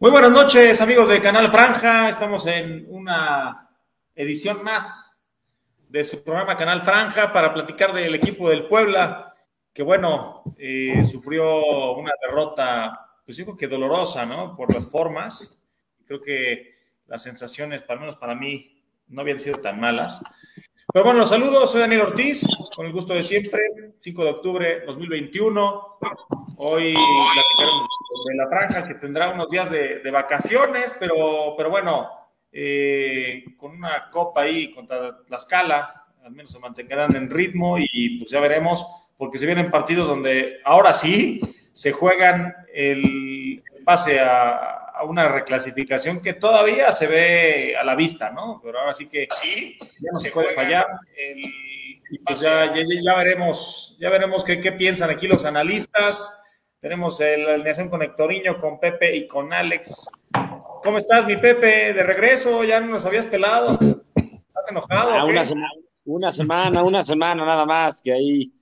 Muy buenas noches, amigos de Canal Franja. Estamos en una edición más de su programa Canal Franja para platicar del equipo del Puebla, que bueno, eh, sufrió una derrota, pues digo que dolorosa, ¿no? Por las formas. Creo que las sensaciones, al menos para mí, no habían sido tan malas. Pero bueno, los saludos, soy Daniel Ortiz, con el gusto de siempre, 5 de octubre 2021. Hoy platicaremos de la franja que tendrá unos días de, vacaciones, pero, pero bueno, eh, con una copa ahí contra Tlaxcala, al menos se mantendrán en ritmo y pues ya veremos, porque se vienen partidos donde ahora sí se juegan el pase a, una reclasificación que todavía se ve a la vista, ¿no? Pero ahora sí que sí, ya no se, puede fallar. y pues ya, ya, veremos, ya veremos qué, qué, piensan aquí los analistas. Tenemos la alineación con Hectoriño, con Pepe y con Alex. ¿Cómo estás, mi Pepe? De regreso, ya no nos habías pelado. ¿Estás enojado? Ah, una, semana, una semana, una semana nada más, que ahí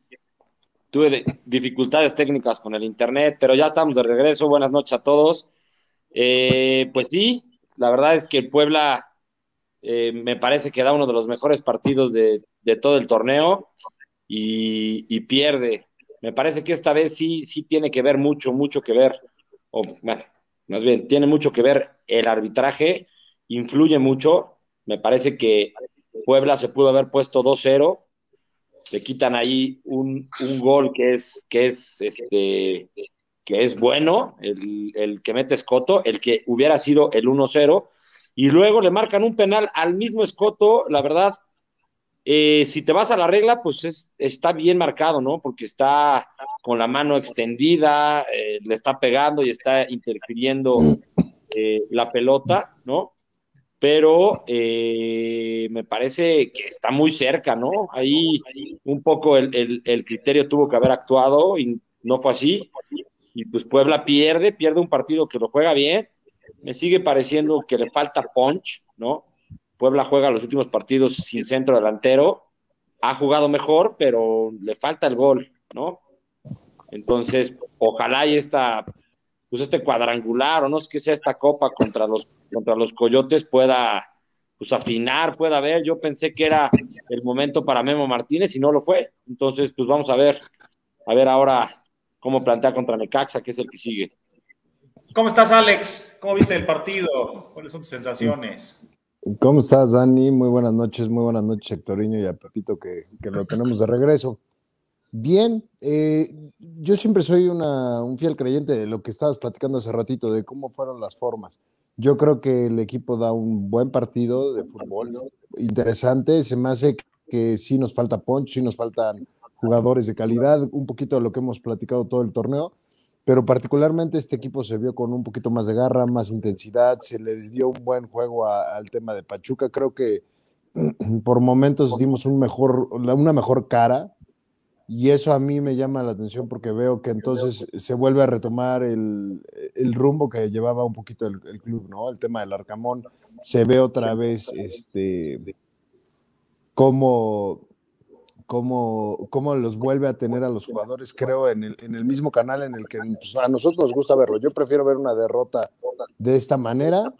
tuve dificultades técnicas con el internet, pero ya estamos de regreso. Buenas noches a todos. Eh, pues sí, la verdad es que Puebla eh, me parece que da uno de los mejores partidos de, todo el torneo y, pierde. Me parece que esta vez sí, sí tiene que ver mucho, mucho que ver, o bueno, más bien, tiene mucho que ver el arbitraje, influye mucho. Me parece que Puebla se pudo haber puesto 2-0, le quitan ahí un, un, gol que es, que es este, que es bueno, el, que mete Escoto, el que hubiera sido el 1-0, y luego le marcan un penal al mismo Escoto, la verdad, eh, si te vas a la regla, pues es, está bien marcado, ¿no? Porque está con la mano extendida, eh, le está pegando y está interfiriendo eh, la pelota, ¿no? Pero me parece que está muy cerca, ¿no? Ahí un poco el criterio tuvo que haber actuado y no fue así y pues Puebla pierde, pierde un partido que lo juega bien. Me sigue pareciendo que le falta punch, ¿no? Puebla juega los últimos partidos sin centro delantero, ha jugado mejor, pero le falta el gol, ¿no? Entonces, ojalá y esta, pues este cuadrangular, o no sé qué sea esta copa contra los, contra los coyotes pueda, pues afinar, pueda ver. Yo pensé que era el momento para Memo Martínez y no lo fue. Entonces, pues vamos a ver, a ver ahora cómo plantea contra Necaxa, que es el que sigue. ¿Cómo estás, Alex? ¿Cómo viste el partido? ¿Cuáles son tus sensaciones? ¿Cómo estás, Dani? Muy buenas noches, muy buenas noches, Hectoriño y a Pepito, que, lo tenemos de regreso. Bien, eh, yo siempre soy un fiel creyente de lo que estabas platicando hace ratito, de cómo fueron las formas. Yo creo que el equipo da un buen partido de fútbol, interesante. Se me hace que sí nos falta punch, sí nos faltan jugadores de calidad, un poquito de lo que hemos platicado todo el torneo, pero particularmente este equipo se vio con un poquito más de garra, más intensidad, se le dio un buen juego al tema de Pachuca, creo que por momentos dimos una mejor cara y eso a mí me llama la atención porque veo que entonces se vuelve a retomar el, rumbo que llevaba un poquito el, el, club, ¿no? El tema del Arcamón, se ve otra vez este, cómo cómo, cómo los vuelve a tener a los jugadores, creo, en el, en el mismo canal en el que pues, a nosotros nos gusta verlo. Yo prefiero ver una derrota de esta manera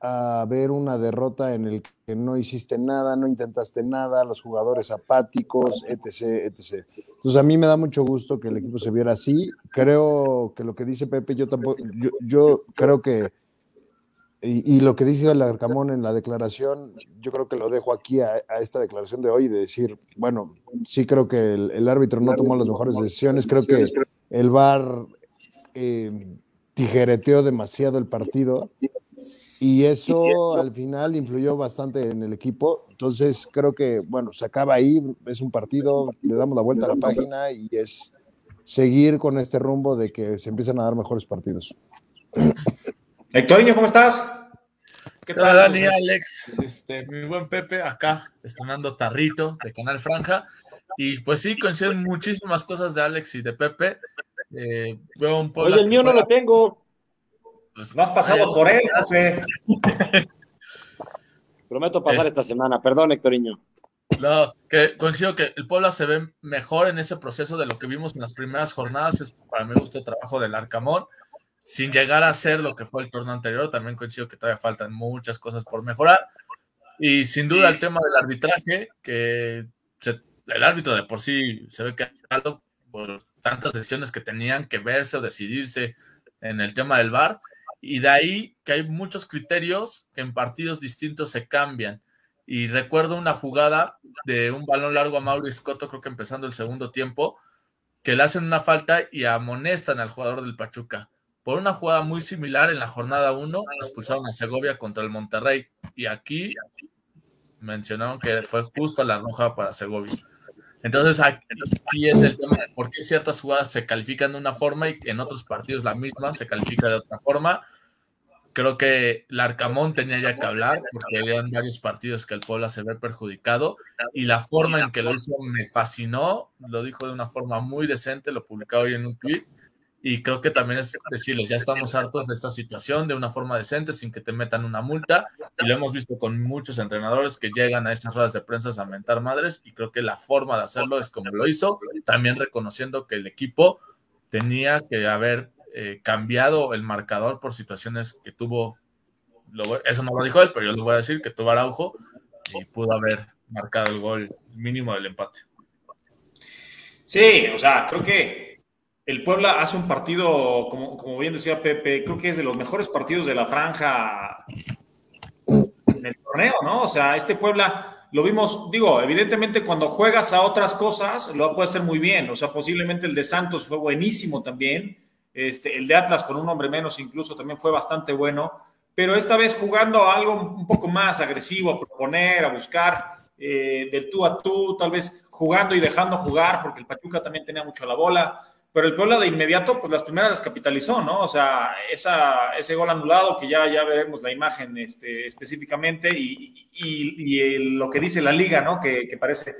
a ver una derrota en el que no hiciste nada, no intentaste nada, los jugadores apáticos, etc., etc. Entonces a mí me da mucho gusto que el equipo se viera así. Creo que lo que dice Pepe, yo tampoco, yo, yo creo que y, lo que dice el Arcamón en la declaración, yo creo que lo dejo aquí a, esta declaración de hoy, de decir, bueno, sí creo que el, árbitro no tomó las mejores decisiones, creo que el VAR eh, tijereteó demasiado el partido y eso al final influyó bastante en el equipo. Entonces creo que, bueno, se acaba ahí, es un partido, le damos la vuelta a la página y es seguir con este rumbo de que se empiezan a dar mejores partidos. Hectorinho, ¿cómo estás? ¿Qué tal, Dani, Alex? Este, mi buen Pepe, acá estrenando Tarrito de Canal Franja. Y pues sí, coinciden muchísimas cosas de Alex y de Pepe. Eh, veo un Oye, el mío no lo tengo. Pues no has pasado por él, José. Prometo pasar esta semana, perdón, Hectoriño. No, que coincido que el Puebla se ve mejor en ese proceso de lo que vimos en las primeras jornadas. Es para mi gusto el trabajo del Arcamón sin llegar a ser lo que fue el torneo anterior. También coincido que todavía faltan muchas cosas por mejorar. Y sin duda el tema del arbitraje, que el árbitro de por sí se ve que algo por tantas decisiones que tenían que verse o decidirse en el tema del VAR. Y de ahí que hay muchos criterios que en partidos distintos se cambian. Y recuerdo una jugada de un balón largo a Mauro Scotto, creo que empezando el segundo tiempo, que le hacen una falta y amonestan al jugador del Pachuca. Por una jugada muy similar en la jornada 1, expulsaron a Segovia contra el Monterrey. Y aquí mencionaron que fue justo la roja para Segovia. Entonces aquí es el tema de por qué ciertas jugadas se califican de una forma y en otros partidos la misma se califica de otra forma. Creo que el Arcamón tenía ya que hablar porque habían varios partidos que el Puebla se ve perjudicado y la forma en que lo hizo me fascinó, lo dijo de una forma muy decente, lo publicaba hoy en un tweet y creo que también es decirles, ya estamos hartos de esta situación de una forma decente, sin que te metan una multa. Y lo hemos visto con muchos entrenadores que llegan a estas ruedas de prensa a mentar madres. Y creo que la forma de hacerlo es como lo hizo, también reconociendo que el equipo tenía que haber eh, cambiado el marcador por situaciones que tuvo. eso no lo dijo él, pero yo le voy a decir que tuvo Araujo y pudo haber marcado el gol mínimo del empate. Sí, o sea, creo que el Puebla hace un partido, como, como, bien decía Pepe, creo que es de los mejores partidos de la franja en el torneo, ¿no? O sea, este Puebla lo vimos, digo, evidentemente cuando juegas a otras cosas lo puede hacer muy bien, o sea, posiblemente el de Santos fue buenísimo también, este, el de Atlas con un hombre menos incluso también fue bastante bueno, pero esta vez jugando algo un poco más agresivo, a proponer, a buscar, eh, del tú a tú, tal vez jugando y dejando jugar, porque el Pachuca también tenía mucho la bola pero el Puebla de inmediato, pues las primeras las capitalizó, ¿no? O sea, esa, ese gol anulado, que ya, ya veremos la imagen este, específicamente, y, y, lo que dice la liga, ¿no? Que, que, parece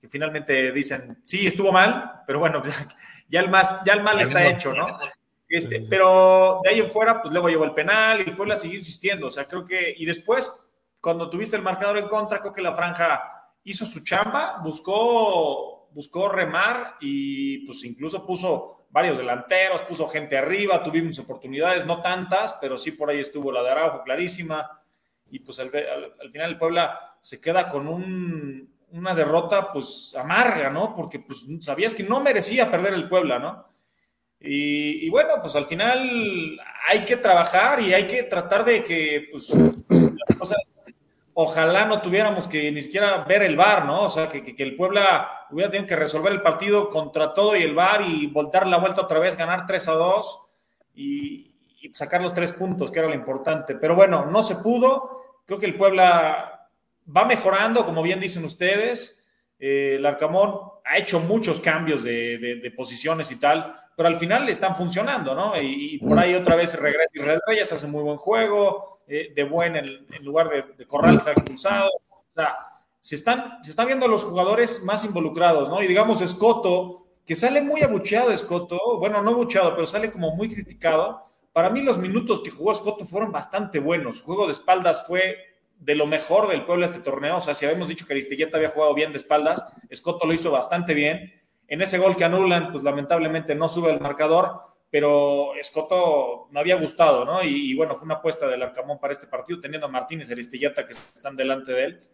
que finalmente dicen, sí, estuvo mal, pero bueno, ya el, más, ya el mal está hecho, ¿no? Este, pero de ahí en fuera, pues luego llegó el penal y el Puebla siguió insistiendo, o sea, creo que, y después, cuando tuviste el marcador en contra, creo que la franja hizo su chamba, buscó buscó remar y pues incluso puso varios delanteros, puso gente arriba, tuvimos oportunidades, no tantas, pero sí por ahí estuvo la de Araujo clarísima y pues al, final el Puebla se queda con una derrota pues amarga, ¿no? Porque pues sabías que no merecía perder el Puebla, ¿no? Y, bueno, pues al final hay que trabajar y hay que tratar de que pues, pues ojalá no tuviéramos que ni siquiera ver el VAR, ¿no? O sea, que, el Puebla hubiera tenido que resolver el partido contra todo y el VAR y voltar la vuelta otra vez, ganar 3 a 2 y, sacar los tres puntos, que era lo importante. Pero bueno, no se pudo. Creo que el Puebla va mejorando, como bien dicen ustedes. Eh, el Arcamón ha hecho muchos cambios de, posiciones y tal, pero al final le están funcionando, ¿no? Y, por ahí otra vez regresa Israel Reyes, hace muy buen juego eh, de buen en, lugar de, Corral se ha expulsado. O sea, se están, se están viendo los jugadores más involucrados, ¿no? Y digamos, Escoto, que sale muy abucheado Escoto, bueno, no abucheado, pero sale como muy criticado. Para mí los minutos que jugó Escoto fueron bastante buenos. Juego de espaldas fue de lo mejor del pueblo este torneo. O sea, si habíamos dicho que Aristilleta había jugado bien de espaldas, Escoto lo hizo bastante bien. En ese gol que anulan, pues lamentablemente no sube el marcador, pero Escoto me había gustado, ¿no? Y, bueno, fue una apuesta del Arcamón para este partido, teniendo a Martínez y Aristillata que están delante de él.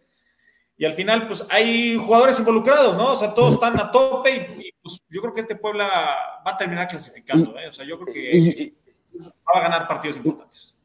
Y al final, pues hay jugadores involucrados, ¿no? O sea, todos están a tope y, pues, yo creo que este Puebla va a terminar clasificando, ¿eh? O sea, yo creo que va a ganar partidos importantes.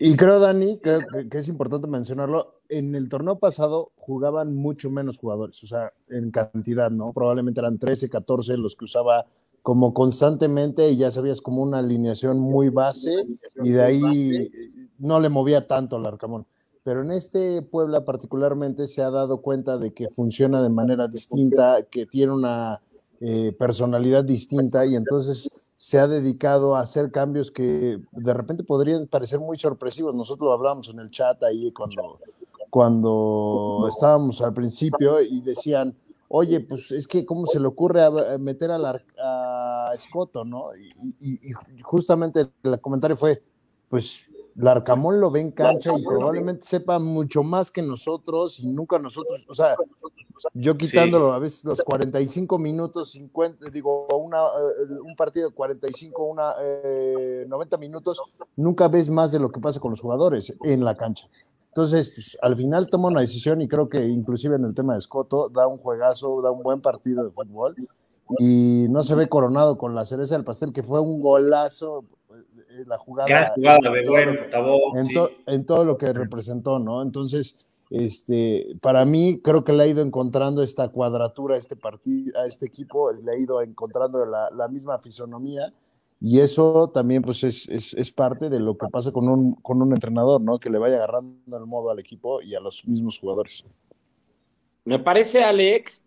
Y creo, Dani, que, que, es importante mencionarlo, en el torneo pasado jugaban mucho menos jugadores, o sea, en cantidad, ¿no? Probablemente eran 13, 14 los que usaba como constantemente y ya sabías como una alineación muy base y de ahí no le movía tanto al Arcamón. Pero en este Puebla particularmente se ha dado cuenta de que funciona de manera distinta, que tiene una eh, personalidad distinta y entonces se ha dedicado a hacer cambios que de repente podrían parecer muy sorpresivos. Nosotros lo hablamos en el chat ahí cuando, cuando estábamos al principio y decían, oye, pues es que cómo se le ocurre a, meter a, la, a Escoto, ¿no? Y, justamente el comentario fue, pues Larcamón lo ve en cancha y probablemente sepa mucho más que nosotros y nunca nosotros, o sea, yo quitándolo a veces los 45 minutos, 50, digo, una, eh, un partido de 45, una, 90 minutos, nunca ves más de lo que pasa con los jugadores en la cancha. Entonces, pues, al final toma una decisión y creo que inclusive en el tema de Escoto da un juegazo, da un buen partido de fútbol y no se ve coronado con la cereza del pastel, que fue un golazo, eh, la jugada. en, todo lo que representó, ¿no? Entonces, este, para mí creo que le ha ido encontrando esta cuadratura a este partido, a este equipo, le ha ido encontrando la, la misma fisonomía y eso también pues es, es, es, parte de lo que pasa con un, con un entrenador, ¿no? Que le vaya agarrando el modo al equipo y a los mismos jugadores. Me parece, Alex,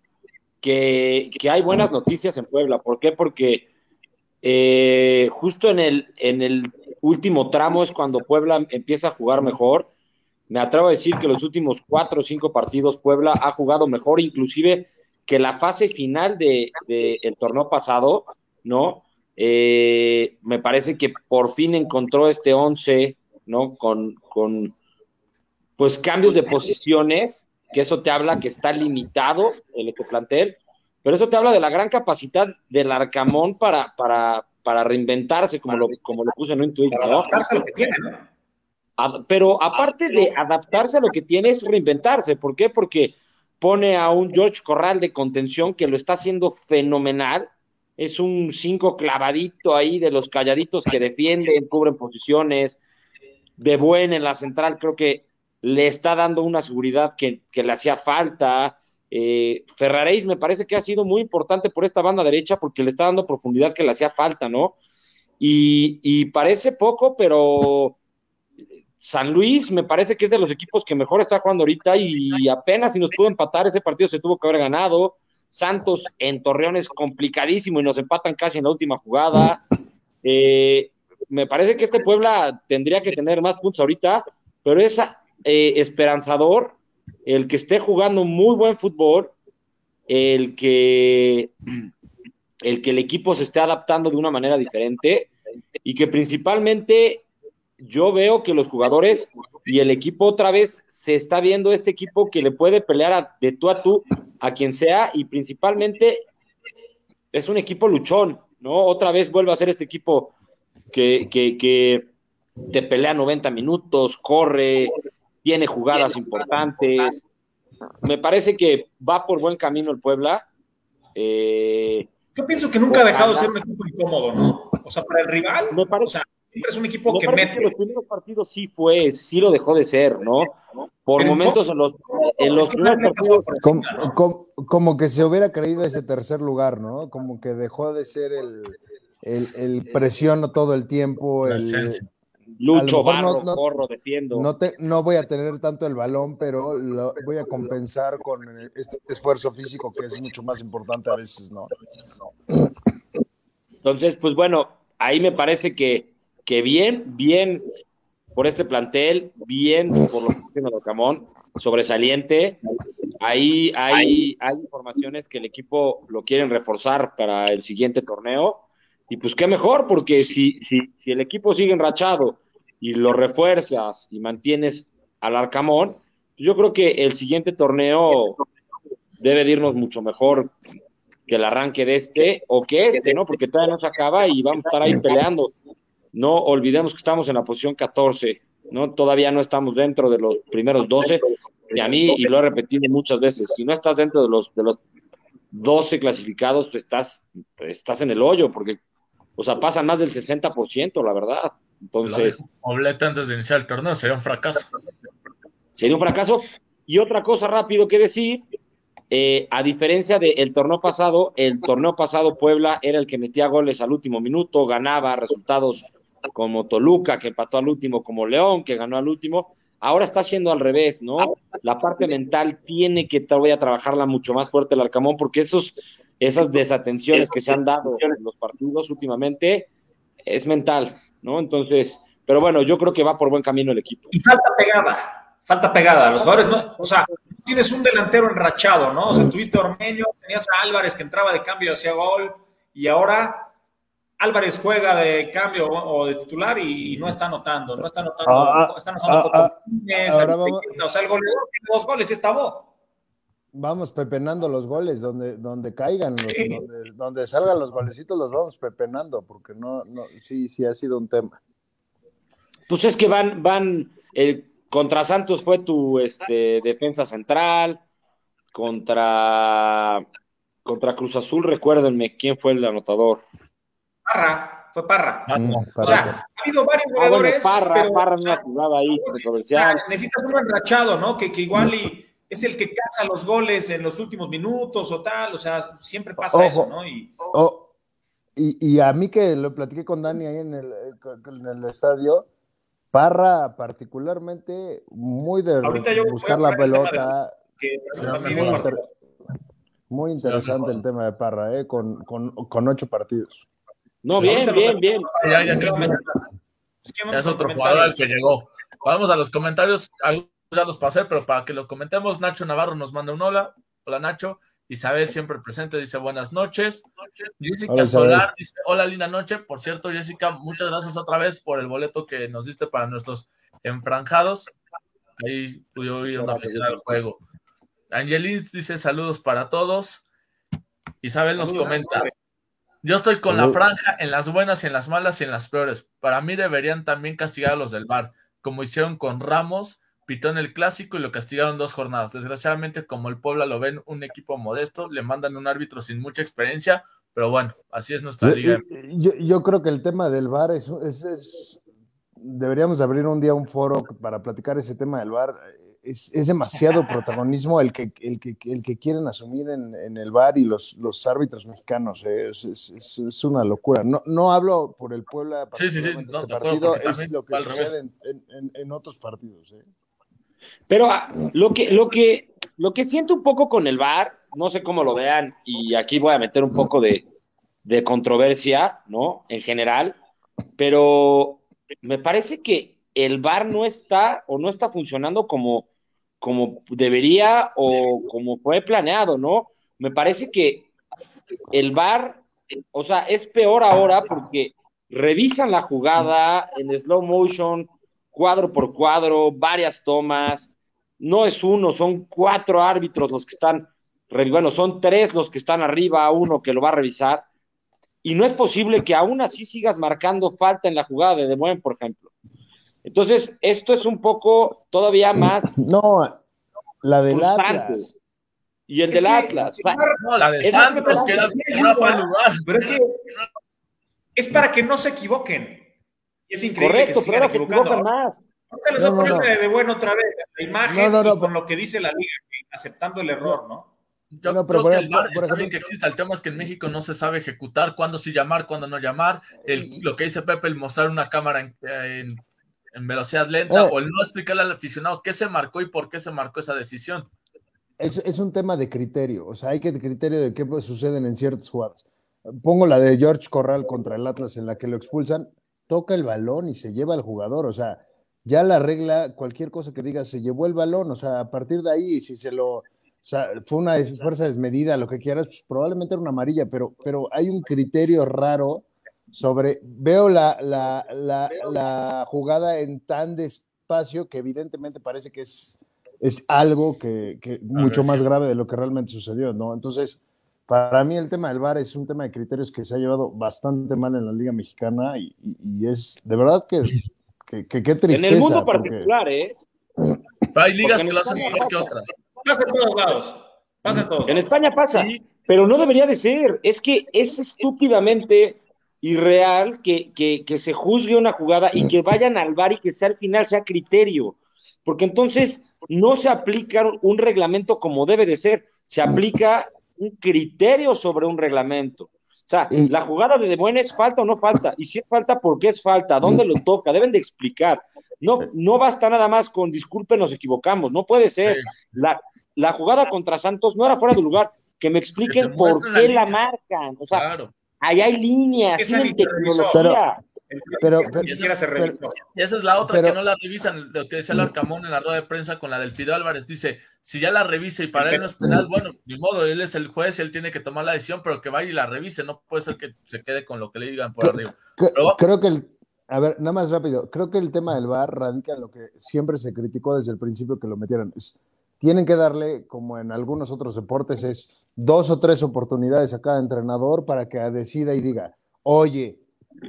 que, que hay buenas noticias en Puebla. ¿Por qué? Porque eh, justo en el, en el último tramo es cuando Puebla empieza a jugar mejor. Me atrevo a decir que los últimos cuatro o cinco partidos Puebla ha jugado mejor, inclusive que la fase final del de, el torneo pasado, ¿no? Eh, me parece que por fin encontró este 11, ¿no? Con, con, pues cambios de posiciones, que eso te habla que está limitado el plantel, pero eso te habla de la gran capacidad del Arcamón para, para, para reinventarse, como lo, como lo puse en un tweet, Adaptarse a lo que tiene, ¿no? Pero aparte de adaptarse a lo que tiene, es reinventarse. ¿Por qué? Porque pone a un George Corral de contención que lo está haciendo fenomenal es un cinco clavadito ahí de los calladitos que defienden, cubren posiciones, de buen en la central, creo que le está dando una seguridad que, le hacía falta. Eh, Ferraréis me parece que ha sido muy importante por esta banda derecha porque le está dando profundidad que le hacía falta, ¿no? Y, y parece poco, pero San Luis me parece que es de los equipos que mejor está jugando ahorita y apenas si nos pudo empatar, ese partido se tuvo que haber ganado. Santos en Torreón es complicadísimo y nos empatan casi en la última jugada. Eh, me parece que este Puebla tendría que tener más puntos ahorita, pero es eh, esperanzador el que esté jugando muy buen fútbol, el que, el que el equipo se esté adaptando de una manera diferente y que principalmente yo veo que los jugadores y el equipo otra vez se está viendo este equipo que le puede pelear de tú a tú a quien sea y principalmente es un equipo luchón, ¿no? Otra vez vuelve a ser este equipo que, que, que te pelea 90 minutos, corre, tiene jugadas importantes. Me parece que va por buen camino el Puebla. Eh, Yo pienso que nunca ha dejado de ser un equipo incómodo, ¿no? O sea, para el rival, me parece, es un equipo que mete. los primeros partidos sí fue, sí lo dejó de ser, ¿no? Por momentos en los, en los primeros partidos. Como, como, que se hubiera creído ese tercer lugar, ¿no? Como que dejó de ser el, el, el presión todo el tiempo, el, Lucho, barro, no, corro, defiendo. No, te, no voy a tener tanto el balón, pero lo voy a compensar con este esfuerzo físico que es mucho más importante a veces, ¿no? Entonces, pues bueno, ahí me parece que que bien, bien por este plantel, bien por lo que tiene Camón, sobresaliente. Ahí hay, hay informaciones que el equipo lo quieren reforzar para el siguiente torneo. Y pues qué mejor, porque si, si, si el equipo sigue enrachado y lo refuerzas y mantienes al Arcamón, yo creo que el siguiente torneo debe de irnos mucho mejor que el arranque de este o que este, ¿no? Porque todavía no se acaba y vamos a estar ahí peleando no olvidemos que estamos en la posición 14, ¿no? Todavía no estamos dentro de los primeros 12. Y a mí, y lo he repetido muchas veces, si no estás dentro de los, de los 12 clasificados, pues estás, estás en el hoyo, porque, o sea, pasan más del 60%, la verdad. Entonces. Obleta antes de iniciar el torneo sería un fracaso. Sería un fracaso. Y otra cosa rápido que decir, eh, a diferencia del torneo pasado, el torneo pasado Puebla era el que metía goles al último minuto, ganaba resultados como Toluca, que empató al último, como León, que ganó al último. Ahora está haciendo al revés, ¿no? La parte mental tiene que todavía trabajarla mucho más fuerte el Arcamón, porque esos, esas desatenciones que se han dado en los partidos últimamente es mental, ¿no? Entonces, pero bueno, yo creo que va por buen camino el equipo. Y falta pegada, falta pegada. Los jugadores, no, o sea, tienes un delantero enrachado, ¿no? O sea, tuviste a Ormeño, tenías a Álvarez que entraba de cambio hacia gol, y ahora Álvarez juega de cambio o de titular y, no está anotando, no está anotando, Ah, está anotando ah, vamos- o sea, el goleador tiene dos goles y está vos. Vamos pepenando los goles donde, donde caigan, los- Sí. donde, donde salgan los golecitos, los vamos pepenando, porque no, no, sí, sí ha sido un tema. Pues es que van, van, el contra Santos fue tu este, defensa central, contra, contra Cruz Azul, recuérdenme quién fue el anotador. Parra, fue Parra. Ah, no. O sea, ha habido varios Ah, bueno, goleadores, Parra, pero Parra en una jugada ahí controversial. necesitas uno enrachado, ¿no? Que, que igual y es el que caza los goles en los últimos minutos o tal, o sea, siempre pasa Ojo. eso, ¿no? Y Oh, y, y a mí que lo platiqué con Dani ahí en el, eh, en el estadio, Parra particularmente muy de Ahorita yo buscar la pelota, muy, inter- muy interesante el tema de Parra, eh, con, con, con ocho partidos. No, bien, bien, bien. Ya. Es Ya otro jugador al el- que llegó. Vamos a los comentarios. Algunos ya los pasé, pero para que lo comentemos, Nacho Navarro nos manda un hola. Hola, Nacho. Isabel, siempre presente, dice buenas noches. Jessica Hola. Solar dice hola, linda noche. Por cierto, Jessica, muchas gracias otra vez por el boleto que nos diste para nuestros enfranjados. Ahí pude ir una afición al juego. Angelis dice saludos para todos. Isabel nos Saludos, comenta. Yo estoy con la franja en las buenas y en las malas y en las peores. Para mí deberían también castigar a los del bar, como hicieron con Ramos, pitó en el clásico y lo castigaron dos jornadas. Desgraciadamente, como el Puebla lo ven un equipo modesto, le mandan un árbitro sin mucha experiencia, pero bueno, así es nuestra Yo, liga. yo- yo creo que el tema del VAR es, es- es- deberíamos abrir un día un foro para platicar ese tema del VAR. Es, es demasiado protagonismo el que, el que, el que quieren asumir en, en el VAR y los, los árbitros mexicanos. eh, Es, es- es- es una locura. No, no hablo por el Puebla, Sí, sí, sí, no, este partido, es lo que sucede en, en- en- en otros partidos. eh. Pero ah, lo que, lo que, lo que siento un poco con el VAR, no sé cómo lo vean, y aquí voy a meter un poco de, de controversia, ¿no? En general, pero me parece que el VAR no está o no está funcionando como, como debería o como fue planeado, ¿no? Me parece que el VAR, o sea, es peor ahora porque revisan la jugada en slow motion, cuadro por cuadro, varias tomas. No es uno, son cuatro árbitros los que están, bueno, son tres los que están arriba, uno que lo va a revisar. Y no es posible que aún así sigas marcando falta en la jugada de De Buen, por ejemplo. Entonces, esto es un poco todavía más. No, la del. Atlas. Y el Es del que- Atlas. No, la de Es- Santos, que lugar. Pero es que es para que no se equivoquen. Es increíble Correcto, que se pero se equivocando. equivocan más. Ahorita les No, voy a no, poner no. de, de bueno otra vez la imagen No, no, no, y con lo que dice la liga, aceptando el error, ¿no? Yo No, pero creo por que el VAR por está bien que exista. El tema es que en México no se sabe ejecutar cuándo sí llamar, cuándo no llamar. El- lo que dice Pepe, el mostrar una cámara en, en- en velocidad lenta Eh. o el no explicarle al aficionado qué se marcó y por qué se marcó esa decisión. Es, es un tema de criterio, o sea, hay que de criterio de qué pues, suceden en ciertas jugadas. Pongo la de George Corral contra el Atlas en la que lo expulsan, toca el balón y se lleva al jugador, o sea, ya la regla, cualquier cosa que diga, se llevó el balón, o sea, a partir de ahí, si se lo, o sea, fue una fuerza desmedida, lo que quieras, pues, probablemente era una amarilla, pero, pero hay un criterio raro sobre, veo la, la, la, la jugada en tan despacio que evidentemente parece que es, es algo que, que mucho más grave de lo que realmente sucedió, ¿no? Entonces, para mí el tema del VAR es un tema de criterios que se ha llevado bastante mal en la Liga Mexicana y, y- y es de verdad que, que, que qué En tristeza. el mundo porque- particular, ¿eh? Hay ligas Porque que lo hacen mejor que otras. Pasa en todos lados. Pasa en todos En. España pasa. Sí, Pero no debería de ser. Es que es estúpidamente irreal que, que, que se juzgue una jugada y que vayan al bar y que sea al final, sea criterio. Porque entonces no se aplica un reglamento como debe de ser, se aplica un criterio sobre un reglamento. O sea, Y- la jugada de De Buena es falta o no falta, y si es falta, ¿por qué es falta? ¿Dónde lo toca? Deben de explicar. No, no basta nada más con disculpe, nos equivocamos, no puede ser. sí. La, la jugada contra Santos no era fuera de lugar. Que me expliquen por la qué la línea. marcan. O sea, Claro. Ahí hay líneas, tienen tecnología. pero. Y esa es la otra que no la revisan, lo que decía el Arcamón en la rueda de prensa con la del Fidel Álvarez. Dice, si ya la revisa y para él no es penal, bueno, ni modo, él es el juez y él tiene que tomar la decisión, pero que vaya y la revise, no puede ser que se quede con lo que le digan por arriba. Pero, creo que el, a ver, nada más rápido, creo que el tema del VAR radica en lo que siempre se criticó desde el principio que lo metieron. Tienen que darle, como en algunos otros deportes, es dos o tres oportunidades a cada entrenador para que decida y diga, oye,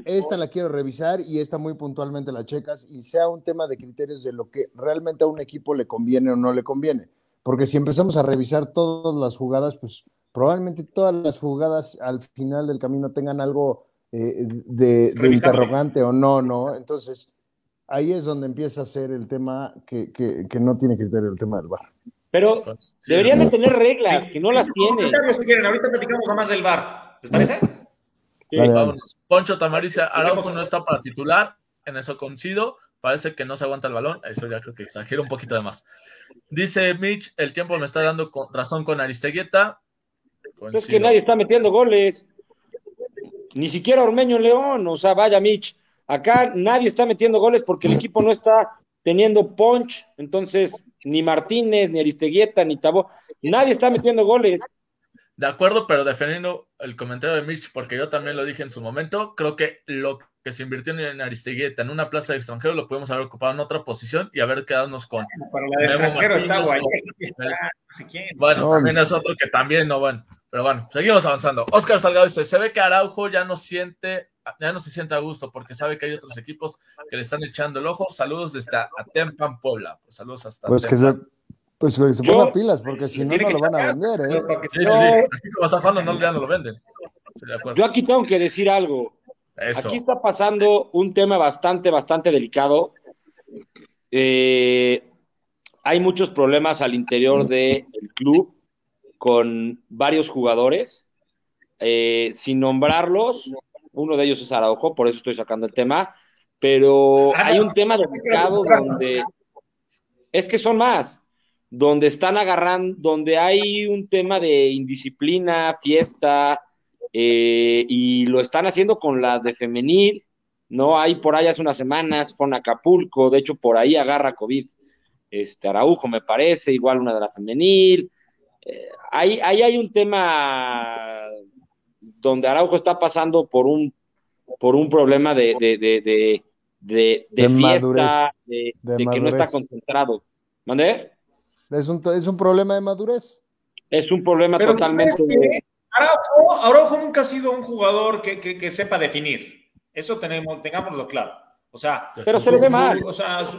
esta la quiero revisar y esta muy puntualmente la checas y sea un tema de criterios de lo que realmente a un equipo le conviene o no le conviene. Porque si empezamos a revisar todas las jugadas, pues probablemente todas las jugadas al final del camino tengan algo eh, de, interrogante o no, ¿no? Entonces, ahí es donde empieza a ser el tema que, que, no tiene criterio, el tema del bar. Pero deberían de tener reglas, que no las tienen. ahorita platicamos más del bar. ¿Les parece? Poncho Tamaricia, Araujo no está para titular, en eso coincido. Parece que no se aguanta el balón, eso ya creo que exagera un poquito de más. Dice Mitch, el tiempo me está dando razón con Aristegueta. Es que nadie está metiendo goles. Ni siquiera Ormeño León, o sea, vaya Mitch. Acá nadie está metiendo goles porque el equipo no está teniendo punch, entonces ni Martínez, ni Aristegueta, ni Tabo, nadie está metiendo goles. De acuerdo, pero defendiendo el comentario de Mitch, porque yo también lo dije en su momento, creo que lo que se invirtió en Aristeguieta en una plaza de extranjero lo podemos haber ocupado en otra posición y haber quedado con. Para la de extranjero está guay. Bueno, también es otro que también no, bueno. Pero bueno, seguimos avanzando. Oscar Salgado dice: Se ve que Araujo ya no siente, ya no se siente a gusto porque sabe que hay otros equipos que le están echando el ojo. Saludos desde Atempan, Puebla. Pues saludos hasta pues que se, pues que se ponga pilas, porque si no, no lo van a vender, ¿eh? Sí, sí, sí. Así como está jugando, no, ya no lo venden. Yo aquí tengo que decir algo. Aquí está pasando un tema bastante, bastante delicado. Eh, hay muchos problemas al interior del club con varios jugadores. Eh, sin nombrarlos, uno de ellos es Araujo, por eso estoy sacando el tema. Pero hay un tema delicado donde es que son más donde están agarrando, donde hay un tema de indisciplina, fiesta, eh, y lo están haciendo con las de femenil, ¿no? Hay por ahí hace unas semanas, fue en Acapulco, de hecho por ahí agarra COVID, este Araujo me parece, igual una de la femenil. Eh, ahí, hay un tema donde Araujo está pasando por un, por un problema de, de, de, de, fiesta, de, que no está concentrado. ¿Mande? Es un, es un problema de madurez. Es un problema totalmente. Araujo, nunca ha sido un jugador que, que, sepa definir. Eso tenemos, tengámoslo claro. O sea, pero se le ve mal. O sea, su,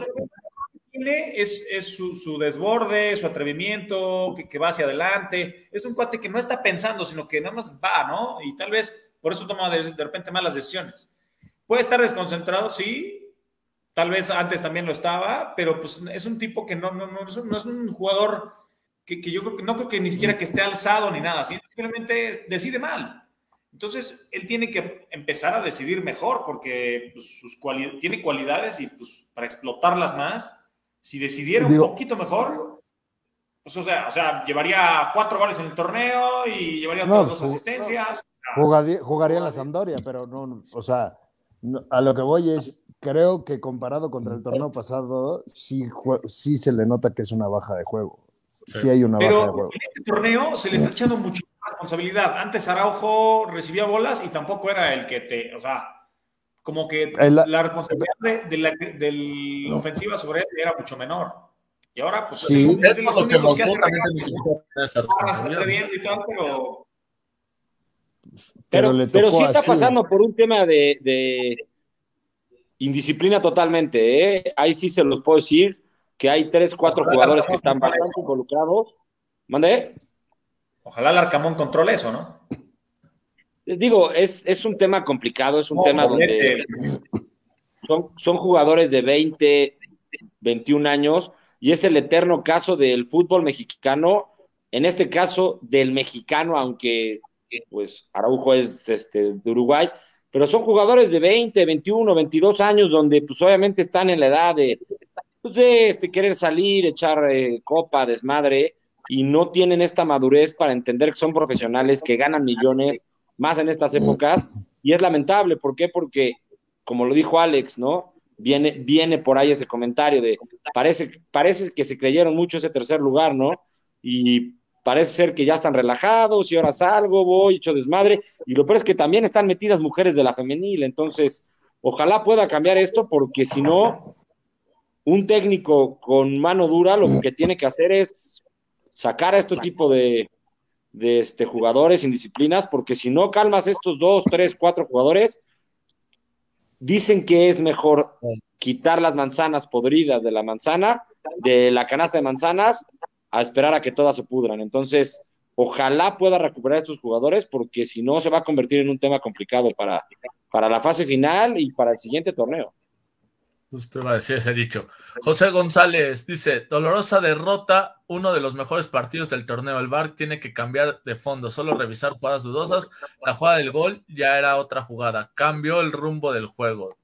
es, es su, su, desborde, su atrevimiento, que, que, va hacia adelante. Es un cuate que no está pensando, sino que nada más va, ¿no? Y tal vez por eso toma de, de repente malas decisiones. Puede estar desconcentrado, sí, Tal vez antes también lo estaba, pero pues es un tipo que no, no, no, es, un, jugador que, que, yo creo que no creo que ni siquiera que esté alzado ni nada, simplemente decide mal. Entonces, él tiene que empezar a decidir mejor porque pues, sus tiene cualidades y pues para explotarlas más, si decidiera un poquito mejor, pues o sea, o sea, llevaría cuatro goles en el torneo y llevaría otras dos asistencias. Jugaría, jugaría en la Sampdoria, pero no, o sea, a lo que voy es, creo que comparado contra el torneo pasado, sí, sí se le nota que es una baja de juego. Sí, hay una baja de juego. En este torneo se le está echando mucha responsabilidad. Antes Araujo recibía bolas y tampoco era el que te, o sea, como que la responsabilidad de, la, ofensiva sobre él era mucho menor. Y ahora, pues, sí. es de los únicos que hace pero... Pero, pero, sí está pasando por un tema de, Indisciplina totalmente, ¿eh? Ahí sí se los puedo decir que hay tres, cuatro jugadores que están bastante involucrados. ¿Mande? Ojalá el Arcamón controle eso, ¿no? Digo, es, es un tema complicado, es un tema donde son, son jugadores de 20, 21 años y es el eterno caso del fútbol mexicano, en este caso del mexicano, aunque pues Araujo es este, de Uruguay, pero son jugadores de 20, 21, 22 años donde pues obviamente están en la edad de, pues, de este, querer salir, echar eh, copa, desmadre, y no tienen esta madurez para entender que son profesionales, que ganan millones más en estas épocas, y es lamentable, ¿por qué? Porque como lo dijo Alex, ¿no? Viene, viene por ahí ese comentario de, parece, parece que se creyeron mucho ese tercer lugar, ¿no? Y parece ser que ya están relajados y ahora salgo, voy, hecho desmadre. Y lo peor es que también están metidas mujeres de la femenil, entonces ojalá pueda cambiar esto porque si no, un técnico con mano dura lo que tiene que hacer es sacar a este tipo de, de este, jugadores indisciplinas, porque si no calmas estos dos, tres, cuatro jugadores, dicen que es mejor quitar las manzanas podridas de la manzana, de la canasta de manzanas, a esperar a que todas se pudran. Entonces, ojalá pueda recuperar a estos jugadores, porque si no, se va a convertir en un tema complicado para, para la fase final y para el siguiente torneo. Justo iba a decir ese dicho. José González dice: dolorosa derrota, uno de los mejores partidos del torneo. El VAR tiene que cambiar de fondo, solo revisar jugadas dudosas. La jugada del gol ya era otra jugada, cambió el rumbo del juego.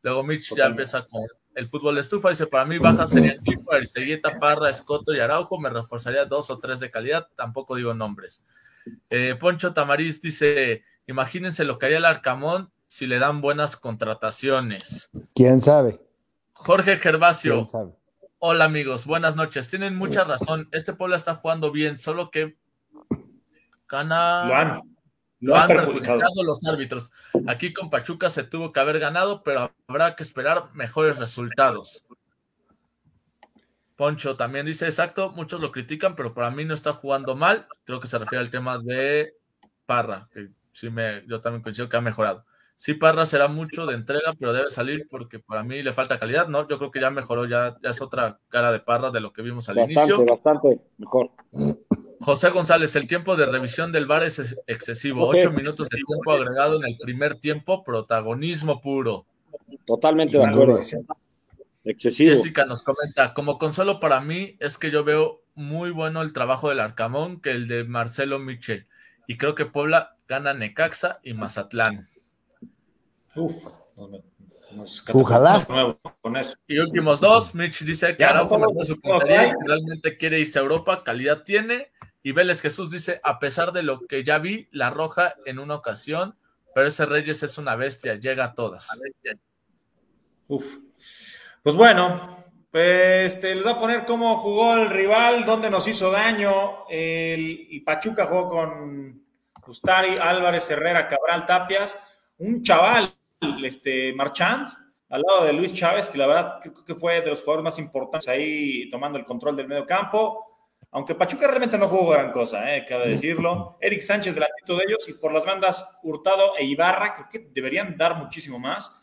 Luego Mitch ya empieza con el fútbol de estufa. Dice: Para mí, baja sería el tipo Aristeguieta, Parra, Escoto y Araujo. Me reforzaría dos o tres de calidad. Tampoco digo nombres. Eh, Poncho Tamariz dice: Imagínense lo que haría el Arcamón si le dan buenas contrataciones. ¿Quién sabe? Jorge Gervasio. Hola amigos, buenas noches. Tienen mucha razón. Este pueblo está jugando bien, solo que gana. Lo han, lo han perjudicado los árbitros. Aquí con Pachuca se tuvo que haber ganado, pero habrá que esperar mejores resultados. Poncho también dice, exacto, muchos lo critican, pero para mí no está jugando mal. Creo que se refiere al tema de Parra, que sí me, yo también coincido que ha mejorado. Sí, Parra será mucho de entrega, pero debe salir porque para mí le falta calidad, ¿no? Yo creo que ya mejoró, ya, ya es otra cara de Parra de lo que vimos al inicio. Bastante, bastante mejor. José González, el tiempo de revisión del VAR es excesivo. Ocho minutos de tiempo agregado en el primer tiempo, protagonismo puro. Totalmente de acuerdo. Excesivo. Jessica nos comenta, como consuelo para mí es que yo veo muy bueno el trabajo del Arcamón que el de Marcelo Michel. Y creo que Puebla gana Necaxa y Mazatlán. Uf, Ojalá. Con eso. Y últimos dos, Mitch dice que Araujo no, su puntería realmente quiere irse a Europa, calidad tiene. Y Vélez Jesús dice, a pesar de lo que ya vi, la roja en una ocasión, pero ese Reyes es una bestia, llega a todas. Uf. Pues bueno, pues este, les voy a poner cómo jugó el rival, dónde nos hizo daño. El, el Pachuca jugó con Ustari, Álvarez, Herrera, Cabral, Tapias. Un chaval este, Marchand, al lado de Luis Chávez, que la verdad creo que fue de los jugadores más importantes ahí tomando el control del medio campo. Aunque Pachuca realmente no jugó gran cosa, eh, cabe decirlo. Eric Sánchez delantito de ellos y por las bandas Hurtado e Ibarra, creo que deberían dar muchísimo más.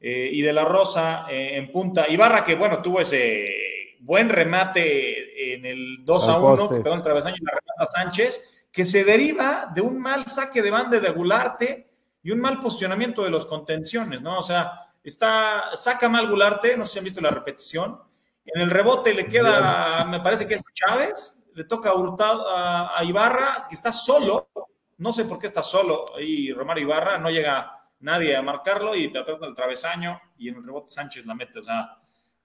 Eh, y de la Rosa eh, en punta. Ibarra que, bueno, tuvo ese buen remate en el 2 a 1, que pegó el travesaño y la remata Sánchez, que se deriva de un mal saque de banda de Gularte y un mal posicionamiento de los contenciones, ¿no? O sea, está, saca mal Gularte, no sé si han visto la repetición, en el rebote le queda, me parece que es Chávez, le toca a, a, Ibarra, que está solo, no sé por qué está solo ahí Romario Ibarra, no llega nadie a marcarlo y te aprieta el travesaño y en el rebote Sánchez la mete, o sea,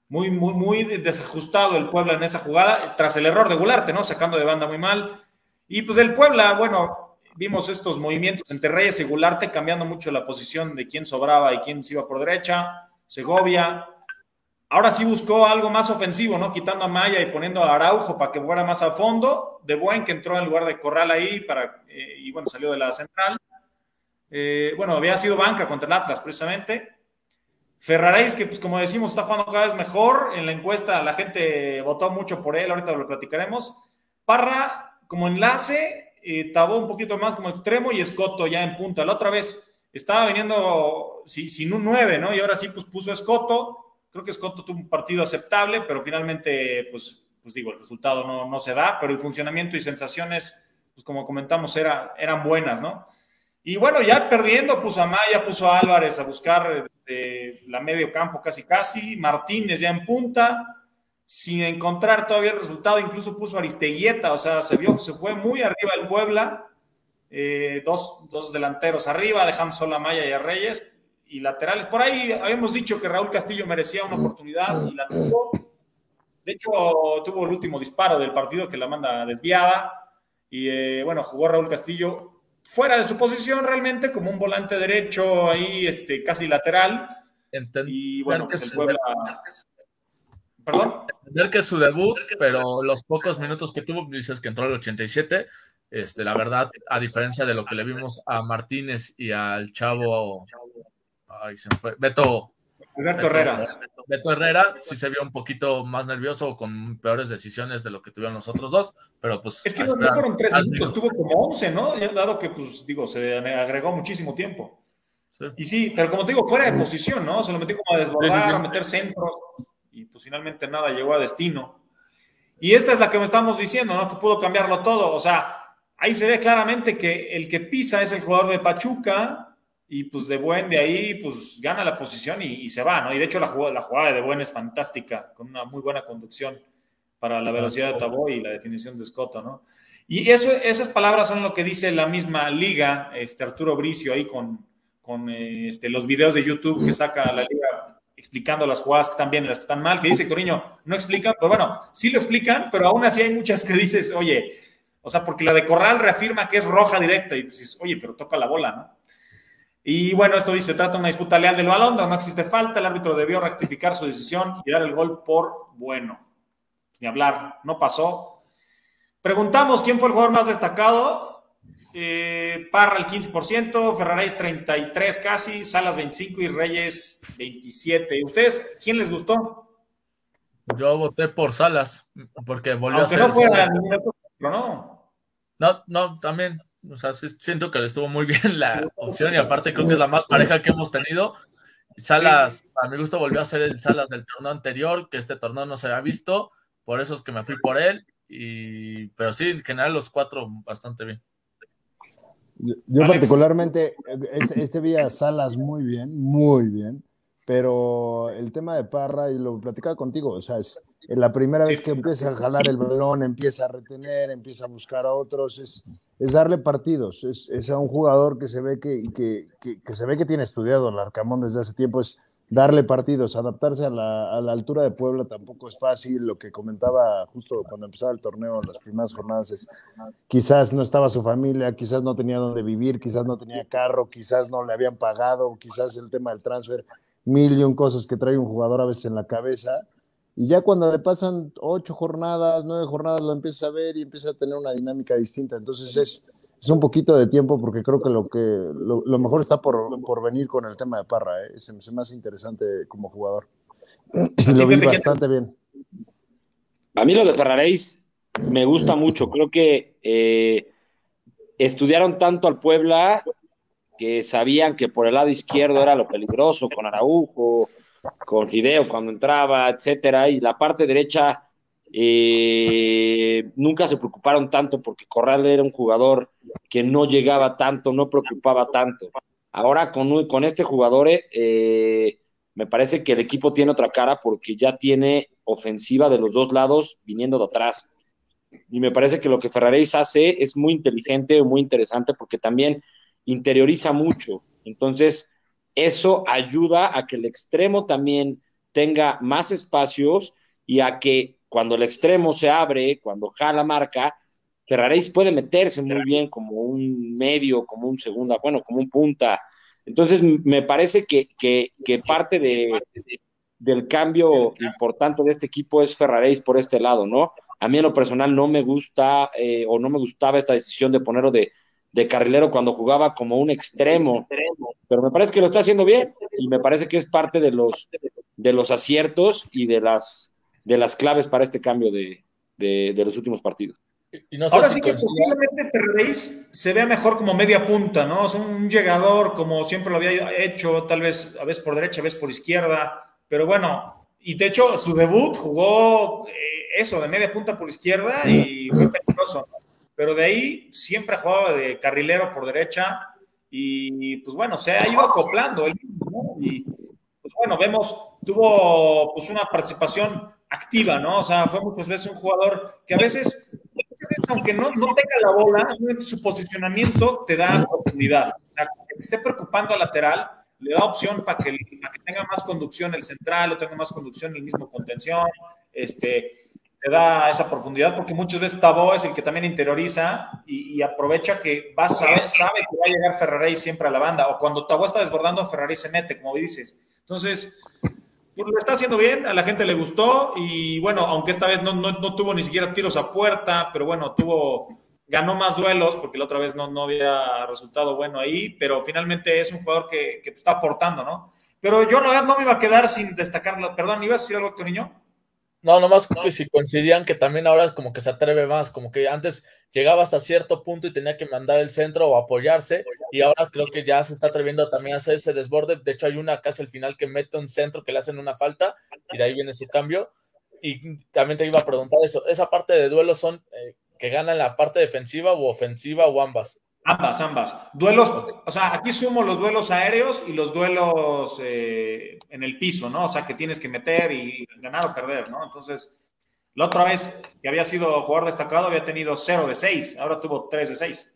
muy, muy, muy desajustado el Puebla en esa jugada, tras el error de Gularte, ¿no? Sacando de banda muy mal. Y pues el Puebla, bueno, vimos estos movimientos entre Reyes y Gularte cambiando mucho la posición de quién sobraba y quién se iba por derecha, Segovia. Ahora sí buscó algo más ofensivo, ¿no? Quitando a Maya y poniendo a Araujo para que fuera más a fondo. De Buen que entró en lugar de Corral ahí para, eh, y bueno, salió de la central. Eh, bueno, había sido banca contra el Atlas precisamente. Ferraréis, que pues como decimos, está jugando cada vez mejor. En la encuesta la gente votó mucho por él, ahorita lo platicaremos. Parra, como enlace, eh, Tabó un poquito más como extremo y Escoto ya en punta. La otra vez estaba viniendo sin un 9, ¿no? Y ahora sí, pues puso Escoto. Creo que Escoto tuvo un partido aceptable, pero finalmente, pues, pues digo, el resultado no, se da, pero el funcionamiento y sensaciones, pues como comentamos, era, eran buenas, ¿no? Y bueno, ya perdiendo, puso a Maya, puso a Álvarez a buscar eh, la medio campo casi casi, Martínez ya en punta, sin encontrar todavía el resultado, incluso puso Aristeguieta, o sea, se vio, se fue muy arriba el Puebla, eh, dos, dos, delanteros arriba, dejando solo a Maya y a Reyes, y laterales. Por ahí habíamos dicho que Raúl Castillo merecía una oportunidad y la tuvo. De hecho, tuvo el último disparo del partido que la manda desviada. Y eh, bueno, jugó Raúl Castillo. fuera de su posición realmente, como un volante derecho ahí, este, casi lateral. y bueno, pues el Puebla... Perdón. Entender que es su debut, pero los pocos minutos que tuvo, dices que entró el 87, este, la verdad, a diferencia de lo que le vimos a Martínez y al chavo, ay, se me fue, Beto. Beto Herrera. Beto Herrera sí se vio un poquito más nervioso o con peores decisiones de lo que tuvieron los otros dos, pero pues. Es que no fueron tres minutos, estuvo como once, ¿no? Dado que, pues, digo, se agregó muchísimo tiempo. Y sí, pero como te digo, fuera de posición, ¿no? Se lo metió como a desbordar, a meter centro, y pues finalmente nada llegó a destino. Y esta es la que me estamos diciendo, ¿no? Que pudo cambiarlo todo. O sea, ahí se ve claramente que el que pisa es el jugador de Pachuca y pues de buen de ahí pues gana la posición y, se va, ¿no? Y de hecho la jugada, la jugada de buen es fantástica, con una muy buena conducción para la velocidad de Tabó y la definición de Scotto, ¿no? Y eso, esas palabras son lo que dice la misma liga, este Arturo Bricio ahí con, con este, los videos de YouTube que saca la liga explicando las jugadas que están bien y las que están mal, que dice Coriño, no explican, pero bueno, sí lo explican, pero aún así hay muchas que dices, oye, o sea, porque la de Corral reafirma que es roja directa y pues dices, oye, pero toca la bola, ¿no? Y bueno, esto dice, trata una disputa leal del balón, no existe falta, el árbitro debió rectificar su decisión y dar el gol por bueno. Ni hablar, no pasó. Preguntamos quién fue el jugador más destacado. Eh, Parra el 15%, Ferraréis 33 casi, Salas 25 y Reyes 27. ¿Ustedes quién les gustó? Yo voté por Salas, porque volvió a ser... No fuera no. No, no, también. O sea, siento que le estuvo muy bien la opción y aparte creo que es la más pareja que hemos tenido. Salas, a mi gusto volvió a ser el Salas del torneo anterior, que este torneo no se había visto, por eso es que me fui por él. Y, pero sí, en general los cuatro bastante bien. Yo, particularmente, este, este vi a Salas muy bien, muy bien, pero el tema de Parra, y lo platicaba contigo, o sea, es, la primera vez que empieza a jalar el balón, empieza a retener, empieza a buscar a otros, es, es darle partidos, es, es, a un jugador que se ve que, que, que, se ve que tiene estudiado el Arcamón desde hace tiempo, es darle partidos, adaptarse a la, altura de Puebla tampoco es fácil, lo que comentaba justo cuando empezaba el torneo, las primeras jornadas, es quizás no estaba su familia, quizás no tenía dónde vivir, quizás no tenía carro, quizás no le habían pagado, quizás el tema del transfer, mil y un cosas que trae un jugador a veces en la cabeza, y ya cuando le pasan ocho jornadas, nueve jornadas, lo empieza a ver y empieza a tener una dinámica distinta. Entonces es, es un poquito de tiempo porque creo que lo, que, lo, mejor está por, por, venir con el tema de Parra. ¿eh? Se me hace más interesante como jugador. Y lo vi bastante bien. A mí lo de Ferraréis me gusta mucho. Creo que eh, estudiaron tanto al Puebla que sabían que por el lado izquierdo era lo peligroso con Araujo, con Fideo cuando entraba, etcétera, y la parte derecha eh, nunca se preocuparon tanto porque Corral era un jugador que no llegaba tanto, no preocupaba tanto. Ahora con, con este jugador eh, me parece que el equipo tiene otra cara porque ya tiene ofensiva de los dos lados viniendo de atrás. Y me parece que lo que Ferraréis hace es muy inteligente, muy interesante porque también interioriza mucho. Entonces, eso ayuda a que el extremo también tenga más espacios y a que cuando el extremo se abre, cuando jala marca, Ferraréis puede meterse muy bien como un medio, como un segunda, bueno, como un punta. Entonces, me parece que, parte de, del cambio importante de este equipo es Ferraréis por este lado, ¿no? A mí en lo personal no me gusta eh, o no me gustaba esta decisión de ponerlo de, de carrilero cuando jugaba como un extremo, pero me parece que lo está haciendo bien y me parece que es parte de los, de los aciertos y de las, de las claves para este cambio de, los últimos partidos. Ahora sí que posiblemente Ferreis se vea mejor como media punta, ¿no? Es un llegador como siempre lo había hecho, tal vez a veces por derecha, a veces por izquierda, pero bueno, y de hecho su debut jugó eh, eso, de media punta por izquierda y fue peligroso pero de ahí siempre jugaba de carrilero por derecha y pues bueno, se ha ido acoplando y pues bueno, vemos, tuvo pues una participación activa, ¿no? O sea, fue muchas veces un jugador que a veces, aunque no, no tenga la bola, su posicionamiento te da oportunidad. O que esté preocupando al lateral, le da opción para que, para que tenga más conducción el central o tenga más conducción el mismo contención. Este, te da esa profundidad, porque muchas veces Tabó es el que también interioriza y, aprovecha que va a saber, sabe que va a llegar Ferrari siempre a la banda, o cuando Tabó está desbordando, Ferrari se mete, como dices. Entonces, lo está haciendo bien, a la gente le gustó y bueno, aunque esta vez no, no, tuvo ni siquiera tiros a puerta, pero bueno, tuvo, ganó más duelos porque la otra vez no, no había resultado bueno ahí, pero finalmente es un jugador que, que está aportando, ¿no? Pero yo la verdad no me iba a quedar sin destacarlo. Perdón, ¿ibas a decir algo, niño? No, nomás que si coincidían que también ahora como que se atreve más, como que antes llegaba hasta cierto punto y tenía que mandar el centro o apoyarse, y ahora creo que ya se está atreviendo también a hacer ese desborde. De hecho, hay una casi al final que mete un centro que le hacen una falta, y de ahí viene su cambio. Y también te iba a preguntar eso, ¿esa parte de duelo son eh, que ganan la parte defensiva o ofensiva o ambas? Ambas, ambas. Duelos, o sea, aquí sumo los duelos aéreos y los duelos eh, en el piso, ¿no? O sea, que tienes que meter y ganar o perder, ¿no? Entonces, la otra vez que había sido jugador destacado había tenido 0 de 6, ahora tuvo 3 de 6.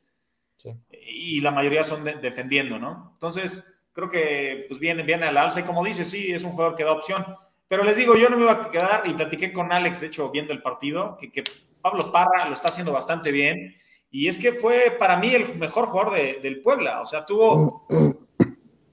Y la mayoría son defendiendo, ¿no? Entonces, creo que pues viene, viene a la alza y como dice, sí, es un jugador que da opción. Pero les digo, yo no me iba a quedar y platiqué con Alex, de hecho, viendo el partido, que, que Pablo Parra lo está haciendo bastante bien y es que fue para mí el mejor jugador del Puebla. O sea, tuvo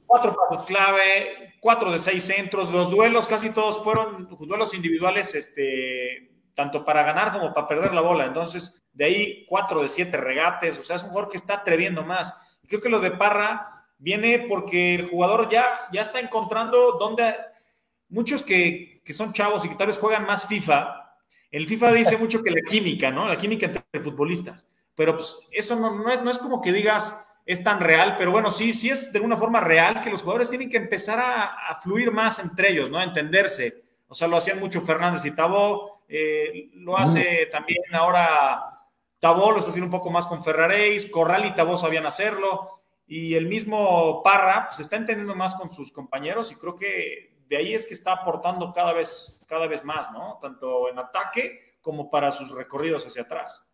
cuatro pasos clave, cuatro de seis centros. Los duelos casi todos fueron duelos individuales, este, tanto para ganar como para perder la bola. Entonces, de ahí cuatro de siete regates. O sea, es un jugador que está atreviendo más. Creo que lo de Parra viene porque el jugador ya, ya está encontrando donde muchos que, que son chavos y que tal vez juegan más FIFA. El FIFA dice mucho que la química, ¿no? La química entre futbolistas pero pues eso no, es, no es como que digas es tan real, pero bueno, sí, sí es de una forma real que los jugadores tienen que empezar a, fluir más entre ellos, ¿no? A entenderse. O sea, lo hacían mucho Fernández y Tabó, eh, lo hace también ahora Tabó, lo está haciendo un poco más con Ferraréis, Corral y Tabó sabían hacerlo, y el mismo Parra, pues está entendiendo más con sus compañeros y creo que de ahí es que está aportando cada vez, cada vez más, ¿no? Tanto en ataque como para sus recorridos hacia atrás.